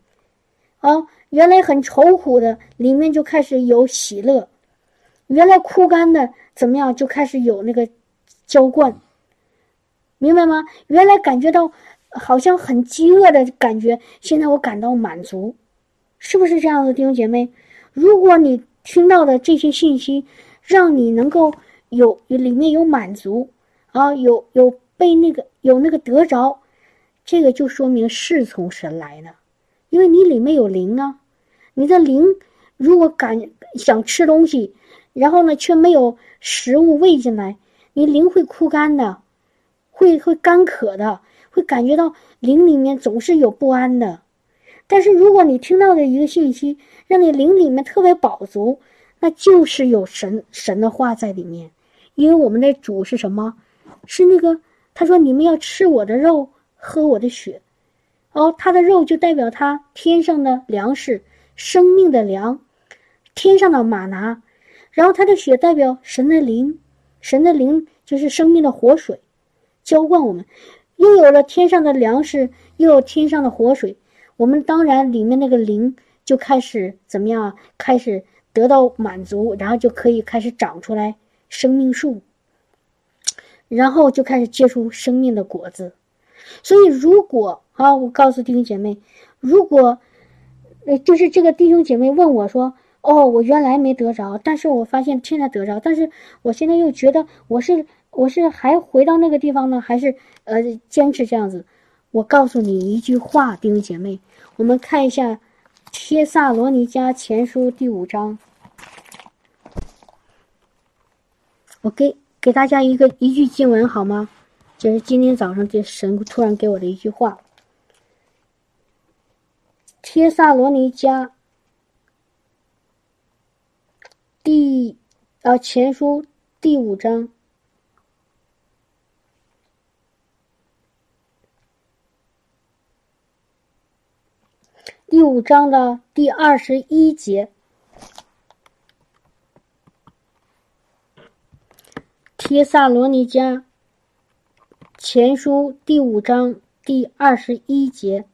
Speaker 1: 啊。原来很愁苦的，里面就开始有喜乐；原来枯干的，怎么样就开始有那个浇灌，明白吗？原来感觉到好像很饥饿的感觉，现在我感到满足，是不是这样的，弟兄姐妹？如果你听到的这些信息，让你能够有里面有满足啊，有有被那个有那个得着，这个就说明是从神来的，因为你里面有灵啊。你的灵如果感想吃东西，然后呢却没有食物喂进来，你灵会枯干的，会会干渴的，会感觉到灵里面总是有不安的。但是如果你听到的一个信息，让你灵里面特别饱足，那就是有神神的话在里面。因为我们的主是什么？是那个他说你们要吃我的肉，喝我的血，哦，他的肉就代表他天上的粮食。生命的粮，天上的马拿，然后他的血代表神的灵，神的灵就是生命的活水，浇灌我们，又有了天上的粮食，又有天上的活水，我们当然里面那个灵就开始怎么样？开始得到满足，然后就可以开始长出来生命树，然后就开始结出生命的果子。所以，如果啊，我告诉弟兄姐妹，如果。呃，就是这个弟兄姐妹问我说：“哦，我原来没得着，但是我发现现在得着，但是我现在又觉得我是我是还回到那个地方呢，还是呃坚持这样子？”我告诉你一句话，弟兄姐妹，我们看一下《帖萨罗尼迦前书》第五章，我给给大家一个一句经文好吗？就是今天早上这神突然给我的一句话。帖萨罗尼迦第啊前书第五章第五章的第二十一节，帖萨罗尼迦前书第五章第二十一节。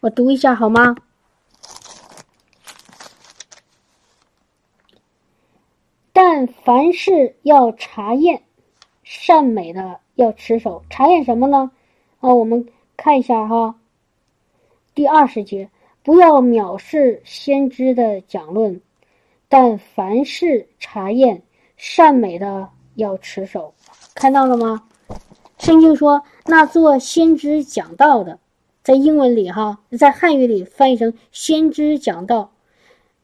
Speaker 1: 我读一下好吗？但凡事要查验，善美的要持守。查验什么呢？啊，我们看一下哈。第二十节，不要藐视先知的讲论，但凡事查验，善美的要持守。看到了吗？圣经说，那做先知讲道的。在英文里，哈，在汉语里翻译成“先知讲道”，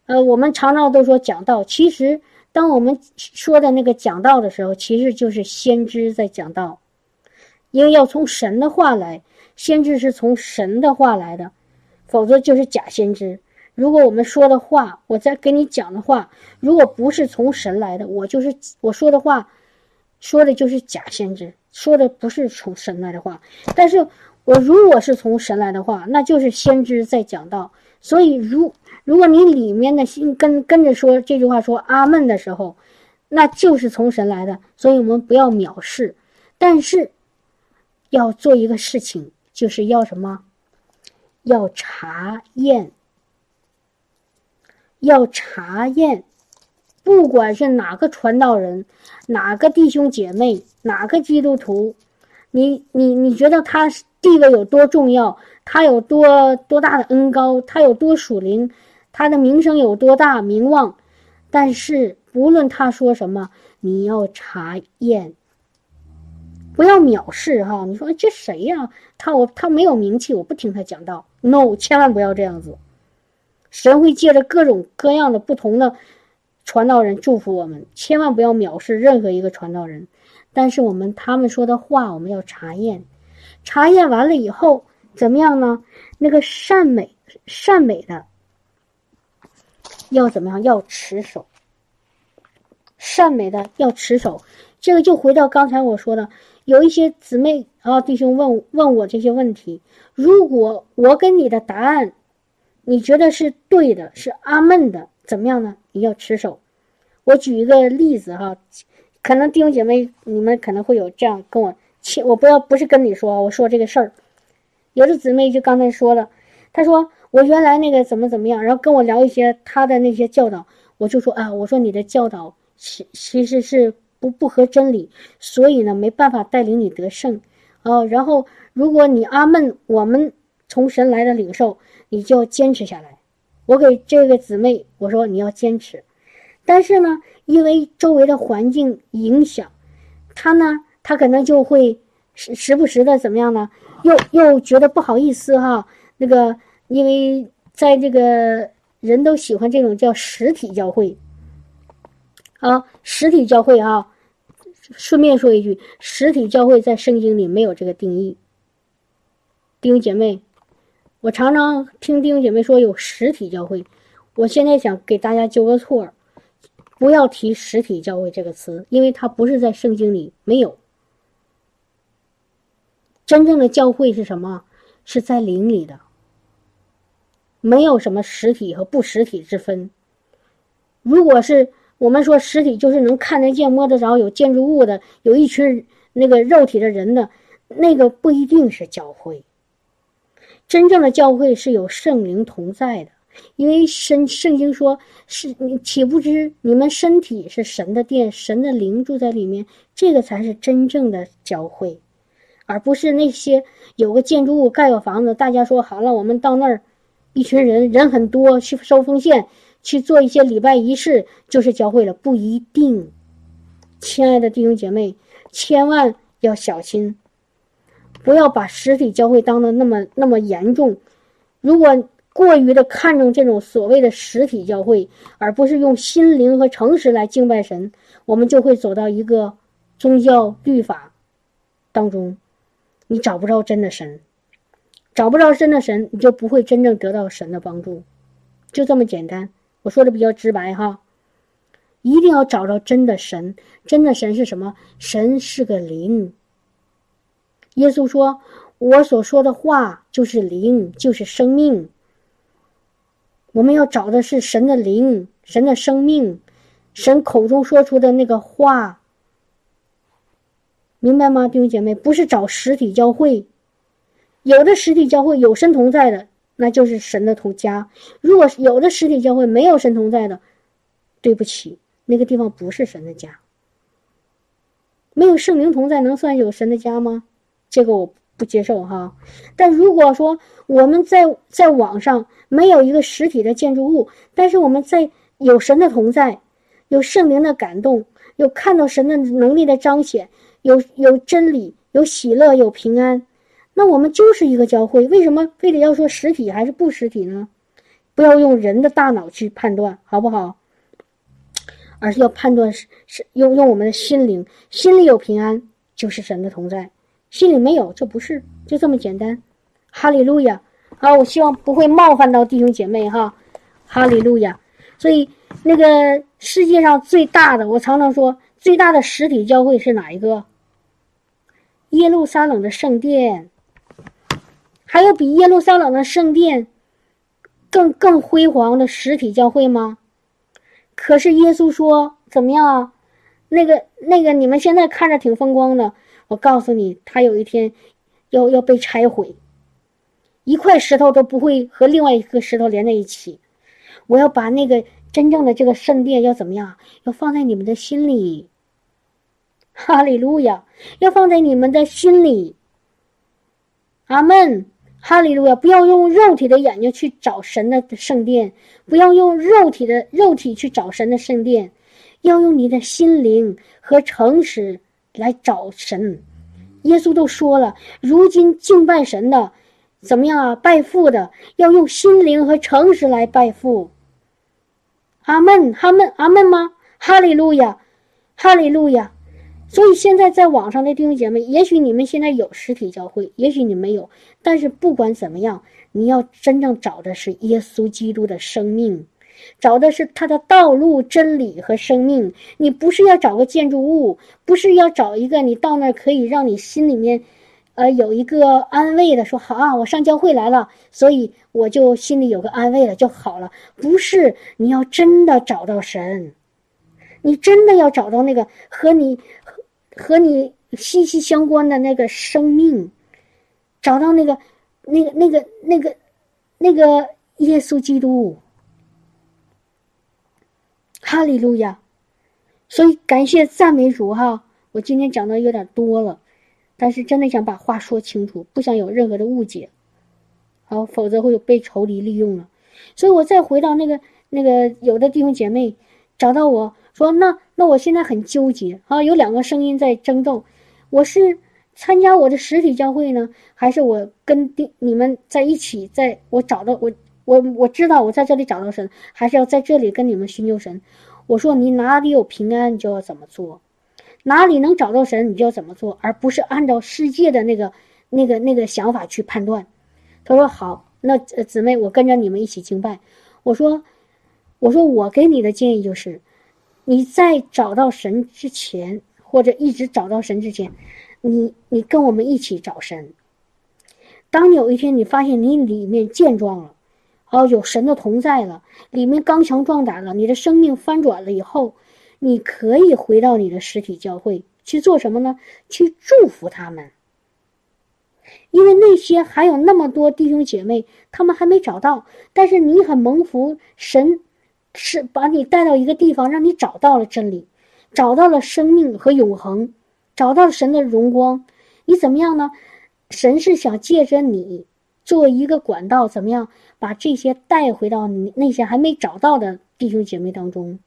Speaker 1: 呃，我们常常都说讲道。其实，当我们说的那个讲道的时候，其实就是先知在讲道，因为要从神的话来，先知是从神的话来的，否则就是假先知。如果我们说的话，我在跟你讲的话，如果不是从神来的，我就是我说的话，说的就是假先知，说的不是从神来的话，但是。我如果是从神来的话，那就是先知在讲道。所以，如如果你里面的心跟跟着说这句话说阿门的时候，那就是从神来的。所以我们不要藐视，但是要做一个事情，就是要什么？要查验，要查验，不管是哪个传道人，哪个弟兄姐妹，哪个基督徒，你你你觉得他是？地位有多重要？他有多多大的恩高？他有多属灵？他的名声有多大名望？但是不论他说什么，你要查验，不要藐视哈。你说这谁呀？他我他没有名气，我不听他讲道。No，千万不要这样子。神会借着各种各样的不同的传道人祝福我们，千万不要藐视任何一个传道人。但是我们他们说的话，我们要查验。查验完了以后怎么样呢？那个善美善美的要怎么样？要持守。善美的要持守。这个就回到刚才我说的，有一些姊妹啊弟兄问问我这些问题，如果我给你的答案，你觉得是对的，是阿门的，怎么样呢？你要持守。我举一个例子哈，可能弟兄姐妹你们可能会有这样跟我，我不要不是跟你说，我说这个事儿，有的姊妹就刚才说了，她说我原来那个怎么怎么样，然后跟我聊一些她的那些教导，我就说啊，我说你的教导其其实是。不不合真理，所以呢没办法带领你得胜，啊，然后如果你阿门，我们从神来的领受，你就要坚持下来。我给这个姊妹我说你要坚持，但是呢，因为周围的环境影响，她呢，他可能就会时时不时的怎么样呢？又又觉得不好意思哈，那个因为在这个人都喜欢这种叫实体教会。啊，实体教会啊，顺便说一句，实体教会在圣经里没有这个定义。弟兄姐妹，我常常听弟兄姐妹说有实体教会，我现在想给大家纠个错不要提实体教会这个词，因为它不是在圣经里没有。真正的教会是什么？是在灵里的，没有什么实体和不实体之分。如果是。我们说实体就是能看得见、摸得着、有建筑物的，有一群那个肉体的人的，那个不一定是教会。真正的教会是有圣灵同在的，因为圣圣经说是你岂不知你们身体是神的殿，神的灵住在里面，这个才是真正的教会，而不是那些有个建筑物、盖个房子，大家说好了，我们到那儿，一群人人很多去收奉献。去做一些礼拜仪式，就是教会了，不一定。亲爱的弟兄姐妹，千万要小心，不要把实体教会当的那么那么严重。如果过于的看重这种所谓的实体教会，而不是用心灵和诚实来敬拜神，我们就会走到一个宗教律法当中，你找不着真的神，找不着真的神，你就不会真正得到神的帮助，就这么简单。我说的比较直白哈，一定要找到真的神。真的神是什么？神是个灵。耶稣说：“我所说的话就是灵，就是生命。”我们要找的是神的灵，神的生命，神口中说出的那个话，明白吗，弟兄姐妹？不是找实体教会，有的实体教会有神同在的。那就是神的同家。如果有的实体教会没有神同在的，对不起，那个地方不是神的家。没有圣灵同在，能算有神的家吗？这个我不接受哈。但如果说我们在在网上没有一个实体的建筑物，但是我们在有神的同在，有圣灵的感动，有看到神的能力的彰显，有有真理，有喜乐，有平安。那我们就是一个教会，为什么非得要说实体还是不实体呢？不要用人的大脑去判断，好不好？而是要判断是是用用我们的心灵，心里有平安就是神的同在，心里没有就不是，就这么简单。哈利路亚！好，我希望不会冒犯到弟兄姐妹哈。哈利路亚！所以那个世界上最大的，我常常说最大的实体教会是哪一个？耶路撒冷的圣殿。还有比耶路撒冷的圣殿更更辉煌的实体教会吗？可是耶稣说怎么样啊？那个那个你们现在看着挺风光的，我告诉你，他有一天要要被拆毁，一块石头都不会和另外一个石头连在一起。我要把那个真正的这个圣殿要怎么样？要放在你们的心里。哈利路亚！要放在你们的心里。阿门。哈利路亚！不要用肉体的眼睛去找神的圣殿，不要用肉体的肉体去找神的圣殿，要用你的心灵和诚实来找神。耶稣都说了，如今敬拜神的，怎么样啊？拜父的要用心灵和诚实来拜父。阿门，阿门，阿门吗？哈利路亚，哈利路亚！所以现在在网上的弟兄姐妹，也许你们现在有实体教会，也许你没有，但是不管怎么样，你要真正找的是耶稣基督的生命，找的是他的道路、真理和生命。你不是要找个建筑物，不是要找一个你到那儿可以让你心里面，呃，有一个安慰的，说好啊，我上教会来了，所以我就心里有个安慰了就好了。不是，你要真的找到神，你真的要找到那个和你。和你息息相关的那个生命，找到那个、那个、那个、那个、那个耶稣基督，哈利路亚！所以感谢赞美主哈！我今天讲的有点多了，但是真的想把话说清楚，不想有任何的误解，好，否则会被仇敌利用了。所以我再回到那个那个有的弟兄姐妹找到我。说那那我现在很纠结啊，有两个声音在争斗，我是参加我的实体教会呢，还是我跟弟你们在一起，在我找到我我我知道我在这里找到神，还是要在这里跟你们寻求神？我说你哪里有平安，你就要怎么做，哪里能找到神，你就要怎么做，而不是按照世界的那个那个那个想法去判断。他说好，那姊妹我跟着你们一起敬拜。我说我说我给你的建议就是。你在找到神之前，或者一直找到神之前，你你跟我们一起找神。当有一天你发现你里面健壮了，哦，有神的同在了，里面刚强壮胆了，你的生命翻转了以后，你可以回到你的实体教会去做什么呢？去祝福他们，因为那些还有那么多弟兄姐妹，他们还没找到，但是你很蒙福，神。是把你带到一个地方，让你找到了真理，找到了生命和永恒，找到了神的荣光。你怎么样呢？神是想借着你做一个管道，怎么样把这些带回到你那些还没找到的弟兄姐妹当中？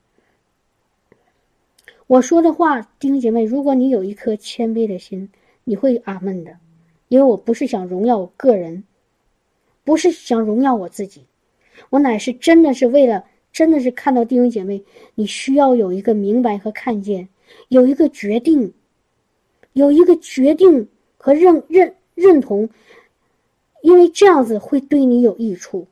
Speaker 1: 我说的话，弟兄姐妹，如果你有一颗谦卑的心，你会阿门的，因为我不是想荣耀我个人，不是想荣耀我自己，我乃是真的是为了。真的是看到弟兄姐妹，你需要有一个明白和看见，有一个决定，有一个决定和认认认同，因为这样子会对你有益处，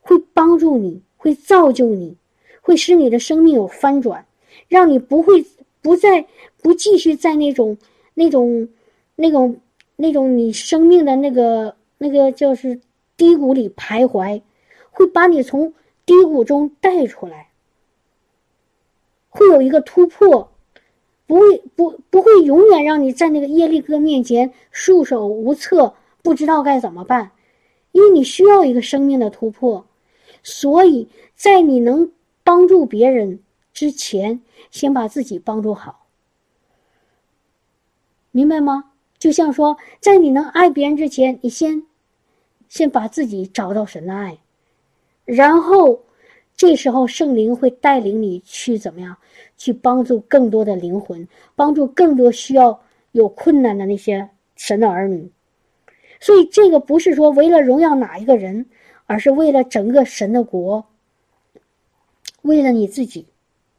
Speaker 1: 会帮助你，会造就你，会使你的生命有翻转，让你不会不再不继续在那种那种那种那种你生命的那个那个就是低谷里徘徊，会把你从。低谷中带出来，会有一个突破，不会不不会永远让你在那个耶利哥面前束手无策，不知道该怎么办，因为你需要一个生命的突破，所以在你能帮助别人之前，先把自己帮助好，明白吗？就像说，在你能爱别人之前，你先先把自己找到神的爱。然后，这时候圣灵会带领你去怎么样？去帮助更多的灵魂，帮助更多需要有困难的那些神的儿女。所以，这个不是说为了荣耀哪一个人，而是为了整个神的国，为了你自己，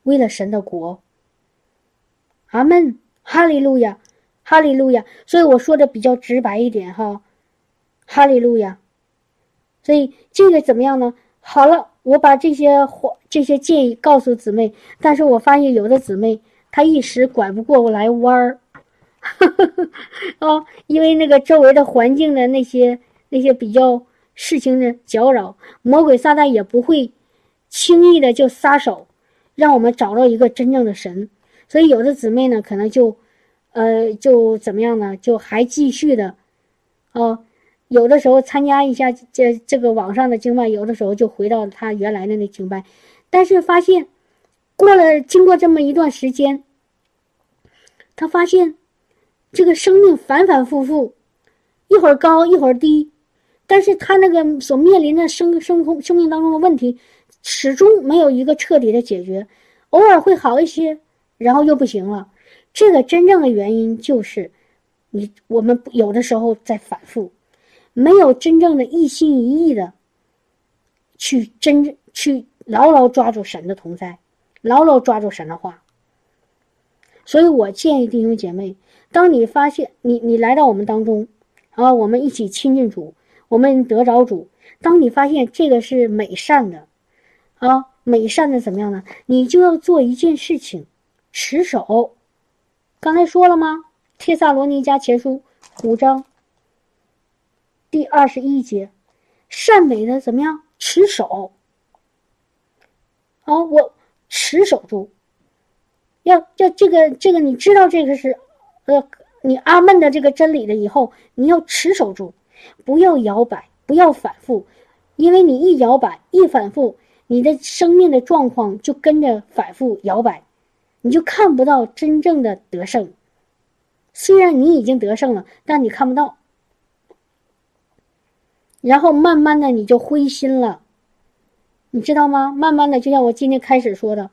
Speaker 1: 为了神的国。阿门，哈利路亚，哈利路亚。所以我说的比较直白一点哈，哈利路亚。所以这个怎么样呢？好了，我把这些话、这些建议告诉姊妹，但是我发现有的姊妹她一时拐不过来弯儿，啊，因为那个周围的环境的那些、那些比较事情的搅扰，魔鬼撒旦也不会轻易的就撒手，让我们找到一个真正的神。所以有的姊妹呢，可能就，呃，就怎么样呢？就还继续的，哦。有的时候参加一下这这个网上的经拜，有的时候就回到他原来的那经拜，但是发现过了经过这么一段时间，他发现这个生命反反复复，一会儿高一会儿低，但是他那个所面临的生生空生命当中的问题，始终没有一个彻底的解决，偶尔会好一些，然后又不行了。这个真正的原因就是，你我们有的时候在反复。没有真正的一心一意的去真去牢牢抓住神的同在，牢牢抓住神的话。所以我建议弟兄姐妹，当你发现你你来到我们当中，啊，我们一起亲近主，我们得着主。当你发现这个是美善的，啊，美善的怎么样呢？你就要做一件事情，持守。刚才说了吗？《帖萨罗尼迦前书》五章第二十一节，善美的怎么样？持守。啊，我持守住。要要这个这个，你知道这个是，呃，你阿闷的这个真理了以后，你要持守住，不要摇摆，不要反复，因为你一摇摆一反复，你的生命的状况就跟着反复摇摆，你就看不到真正的得胜。虽然你已经得胜了，但你看不到，然后慢慢的你就灰心了，你知道吗？慢慢的，就像我今天开始说的，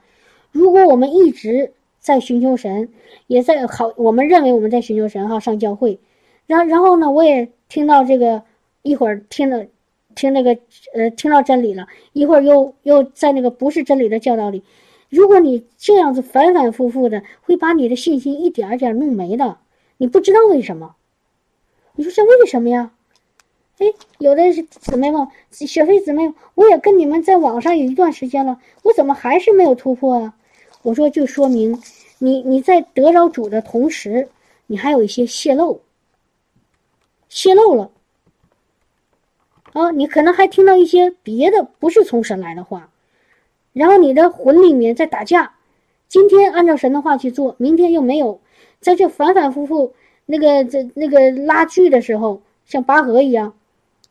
Speaker 1: 如果我们一直。在寻求神，也在好，我们认为我们在寻求神哈，上教会，然然后呢，我也听到这个，一会儿听了，听那个，呃，听到真理了，一会儿又又在那个不是真理的教导里，如果你这样子反反复复的，会把你的信心一点点弄没的，你不知道为什么？你说这为什么呀？哎，有的姊妹们，雪飞姊妹，我也跟你们在网上有一段时间了，我怎么还是没有突破啊？我说，就说明你你在得着主的同时，你还有一些泄露，泄露了啊！你可能还听到一些别的不是从神来的话，然后你的魂里面在打架。今天按照神的话去做，明天又没有，在这反反复复那个这那个拉锯的时候，像拔河一样，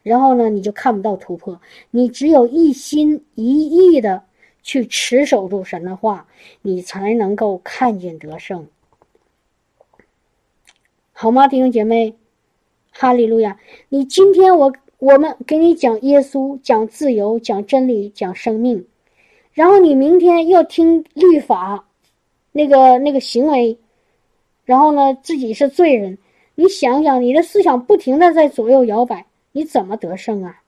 Speaker 1: 然后呢，你就看不到突破。你只有一心一意的。去持守住神的话，你才能够看见得胜，好吗，弟兄姐妹？哈利路亚！你今天我我们给你讲耶稣，讲自由，讲真理，讲生命，然后你明天又听律法，那个那个行为，然后呢自己是罪人，你想想，你的思想不停的在左右摇摆，你怎么得胜啊？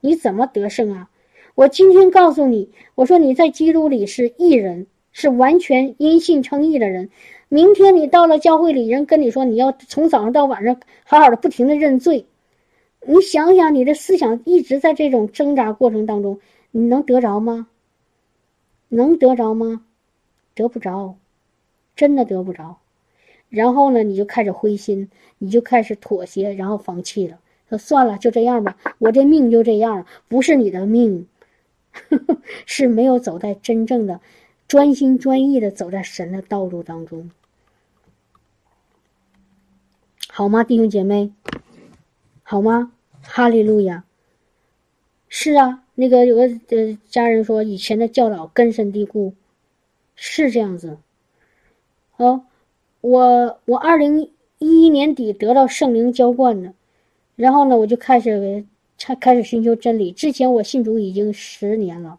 Speaker 1: 你怎么得胜啊？我今天告诉你，我说你在基督里是异人，是完全因信称义的人。明天你到了教会里，人跟你说你要从早上到晚上好好的不停的认罪，你想想你的思想一直在这种挣扎过程当中，你能得着吗？能得着吗？得不着，真的得不着。然后呢，你就开始灰心，你就开始妥协，然后放弃了，说算了，就这样吧，我这命就这样，不是你的命。是没有走在真正的专心专意的走在神的道路当中，好吗，弟兄姐妹？好吗？哈利路亚！是啊，那个有个呃家人说以前的教导根深蒂固，是这样子。哦，我我二零一一年底得到圣灵浇灌的，然后呢，我就开始。才开始寻求真理。之前我信主已经十年了，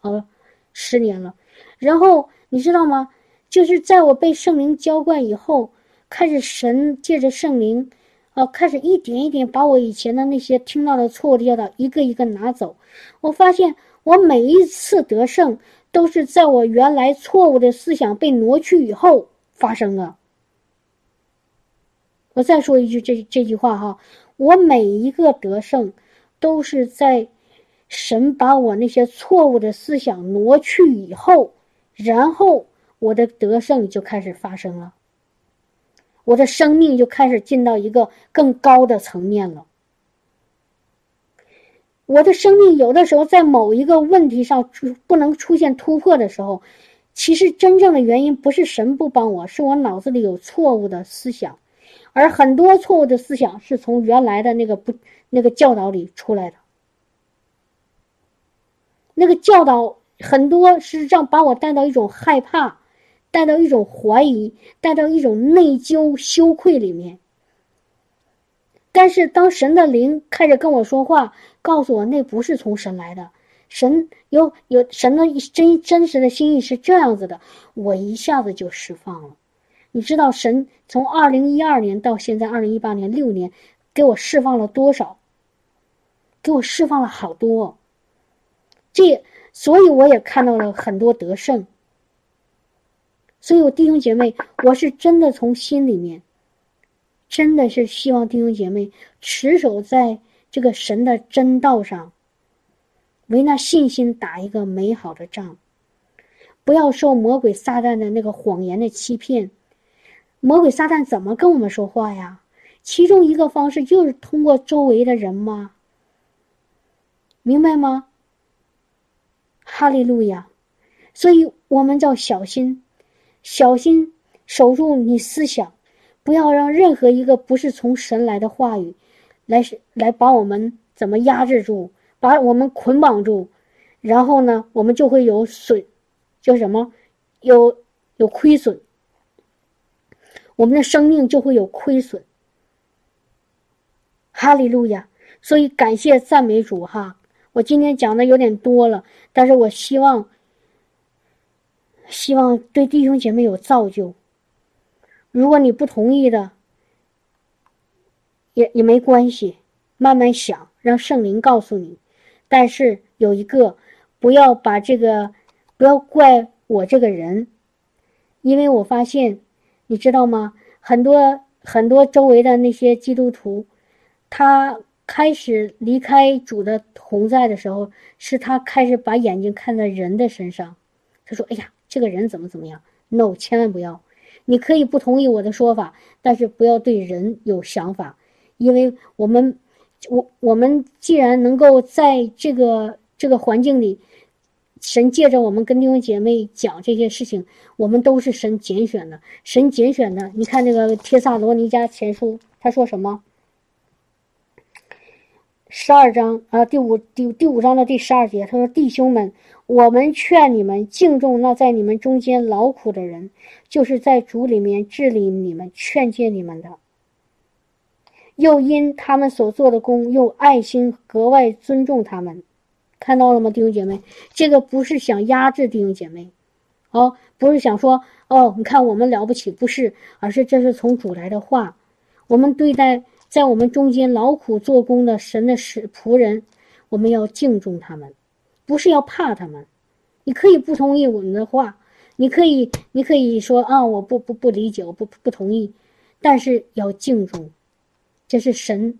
Speaker 1: 好，十年了。然后你知道吗？就是在我被圣灵浇灌以后，开始神借着圣灵，啊，开始一点一点把我以前的那些听到的错误的教导一个一个拿走。我发现我每一次得胜，都是在我原来错误的思想被挪去以后发生的。我再说一句这这句话哈，我每一个得胜。都是在神把我那些错误的思想挪去以后，然后我的得胜就开始发生了，我的生命就开始进到一个更高的层面了。我的生命有的时候在某一个问题上出不能出现突破的时候，其实真正的原因不是神不帮我，是我脑子里有错误的思想，而很多错误的思想是从原来的那个不。那个教导里出来的，那个教导很多是让把我带到一种害怕，带到一种怀疑，带到一种内疚、羞愧里面。但是当神的灵开始跟我说话，告诉我那不是从神来的，神有有神的真真实的心意是这样子的，我一下子就释放了。你知道神从二零一二年到现在二零一八年六年，给我释放了多少？给我释放了好多，这所以我也看到了很多得胜。所以，我弟兄姐妹，我是真的从心里面，真的是希望弟兄姐妹持守在这个神的真道上，为那信心打一个美好的仗，不要受魔鬼撒旦的那个谎言的欺骗。魔鬼撒旦怎么跟我们说话呀？其中一个方式就是通过周围的人吗？明白吗？哈利路亚！所以我们叫小心。小心守住你思想，不要让任何一个不是从神来的话语，来来把我们怎么压制住，把我们捆绑住，然后呢，我们就会有损，叫什么？有有亏损，我们的生命就会有亏损。哈利路亚！所以感谢赞美主哈！我今天讲的有点多了，但是我希望。希望对弟兄姐妹有造就。如果你不同意的，也也没关系，慢慢想，让圣灵告诉你。但是有一个，不要把这个，不要怪我这个人，因为我发现，你知道吗？很多很多周围的那些基督徒，他开始离开主的同在的时候，是他开始把眼睛看在人的身上。他说：“哎呀。”这个人怎么怎么样？No，千万不要。你可以不同意我的说法，但是不要对人有想法，因为我们，我我们既然能够在这个这个环境里，神借着我们跟弟兄姐妹讲这些事情，我们都是神拣选的。神拣选的，你看那个帖萨罗尼迦前书，他说什么？十二章啊，第五第第五章的第十二节，他说：“弟兄们。”我们劝你们敬重那在你们中间劳苦的人，就是在主里面治理你们、劝诫你们的，又因他们所做的功，用爱心格外尊重他们。看到了吗，弟兄姐妹？这个不是想压制弟兄姐妹，哦，不是想说哦，你看我们了不起，不是，而是这是从主来的话。我们对待在我们中间劳苦做工的神的使仆人，我们要敬重他们。不是要怕他们，你可以不同意我们的话，你可以，你可以说啊，我不不不理解，我不不同意，但是要敬重，这是神，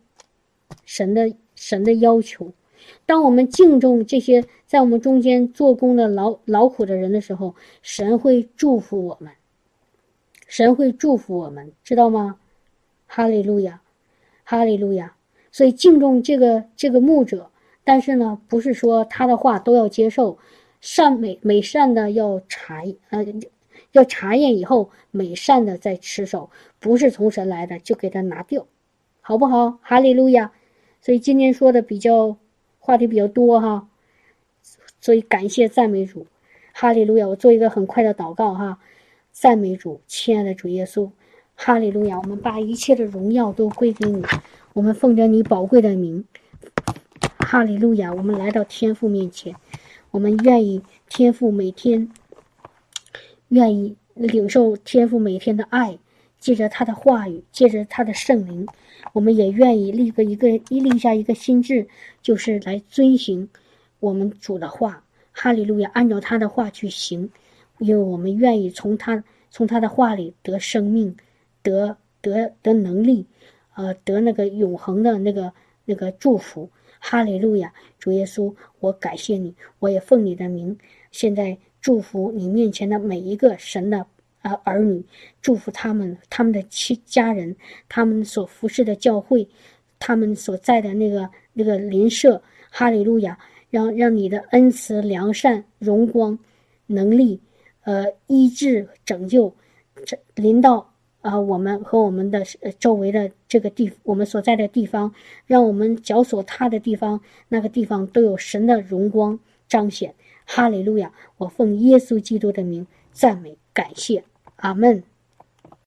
Speaker 1: 神的神的要求。当我们敬重这些在我们中间做工的劳劳苦的人的时候，神会祝福我们，神会祝福我们，知道吗？哈利路亚，哈利路亚。所以敬重这个这个牧者。但是呢，不是说他的话都要接受，善美美善的要查呃，要查验以后美善的再持守，不是从神来的就给他拿掉，好不好？哈利路亚！所以今天说的比较话题比较多哈，所以感谢赞美主，哈利路亚！我做一个很快的祷告哈，赞美主，亲爱的主耶稣，哈利路亚！我们把一切的荣耀都归给你，我们奉着你宝贵的名。哈利路亚！我们来到天父面前，我们愿意天父每天愿意领受天父每天的爱，借着他的话语，借着他的圣灵，我们也愿意立个一个一立下一个心智，就是来遵循我们主的话。哈利路亚！按照他的话去行，因为我们愿意从他从他的话里得生命，得得得能力，呃，得那个永恒的那个那个祝福。哈利路亚，主耶稣，我感谢你，我也奉你的名，现在祝福你面前的每一个神的啊儿女，祝福他们，他们的亲家人，他们所服侍的教会，他们所在的那个那个邻舍。哈利路亚，让让你的恩慈、良善、荣光、能力，呃，医治、拯救，这临到。啊，我们和我们的周围的这个地，我们所在的地方，让我们脚所踏的地方，那个地方都有神的荣光彰显。哈利路亚！我奉耶稣基督的名赞美感谢，阿门。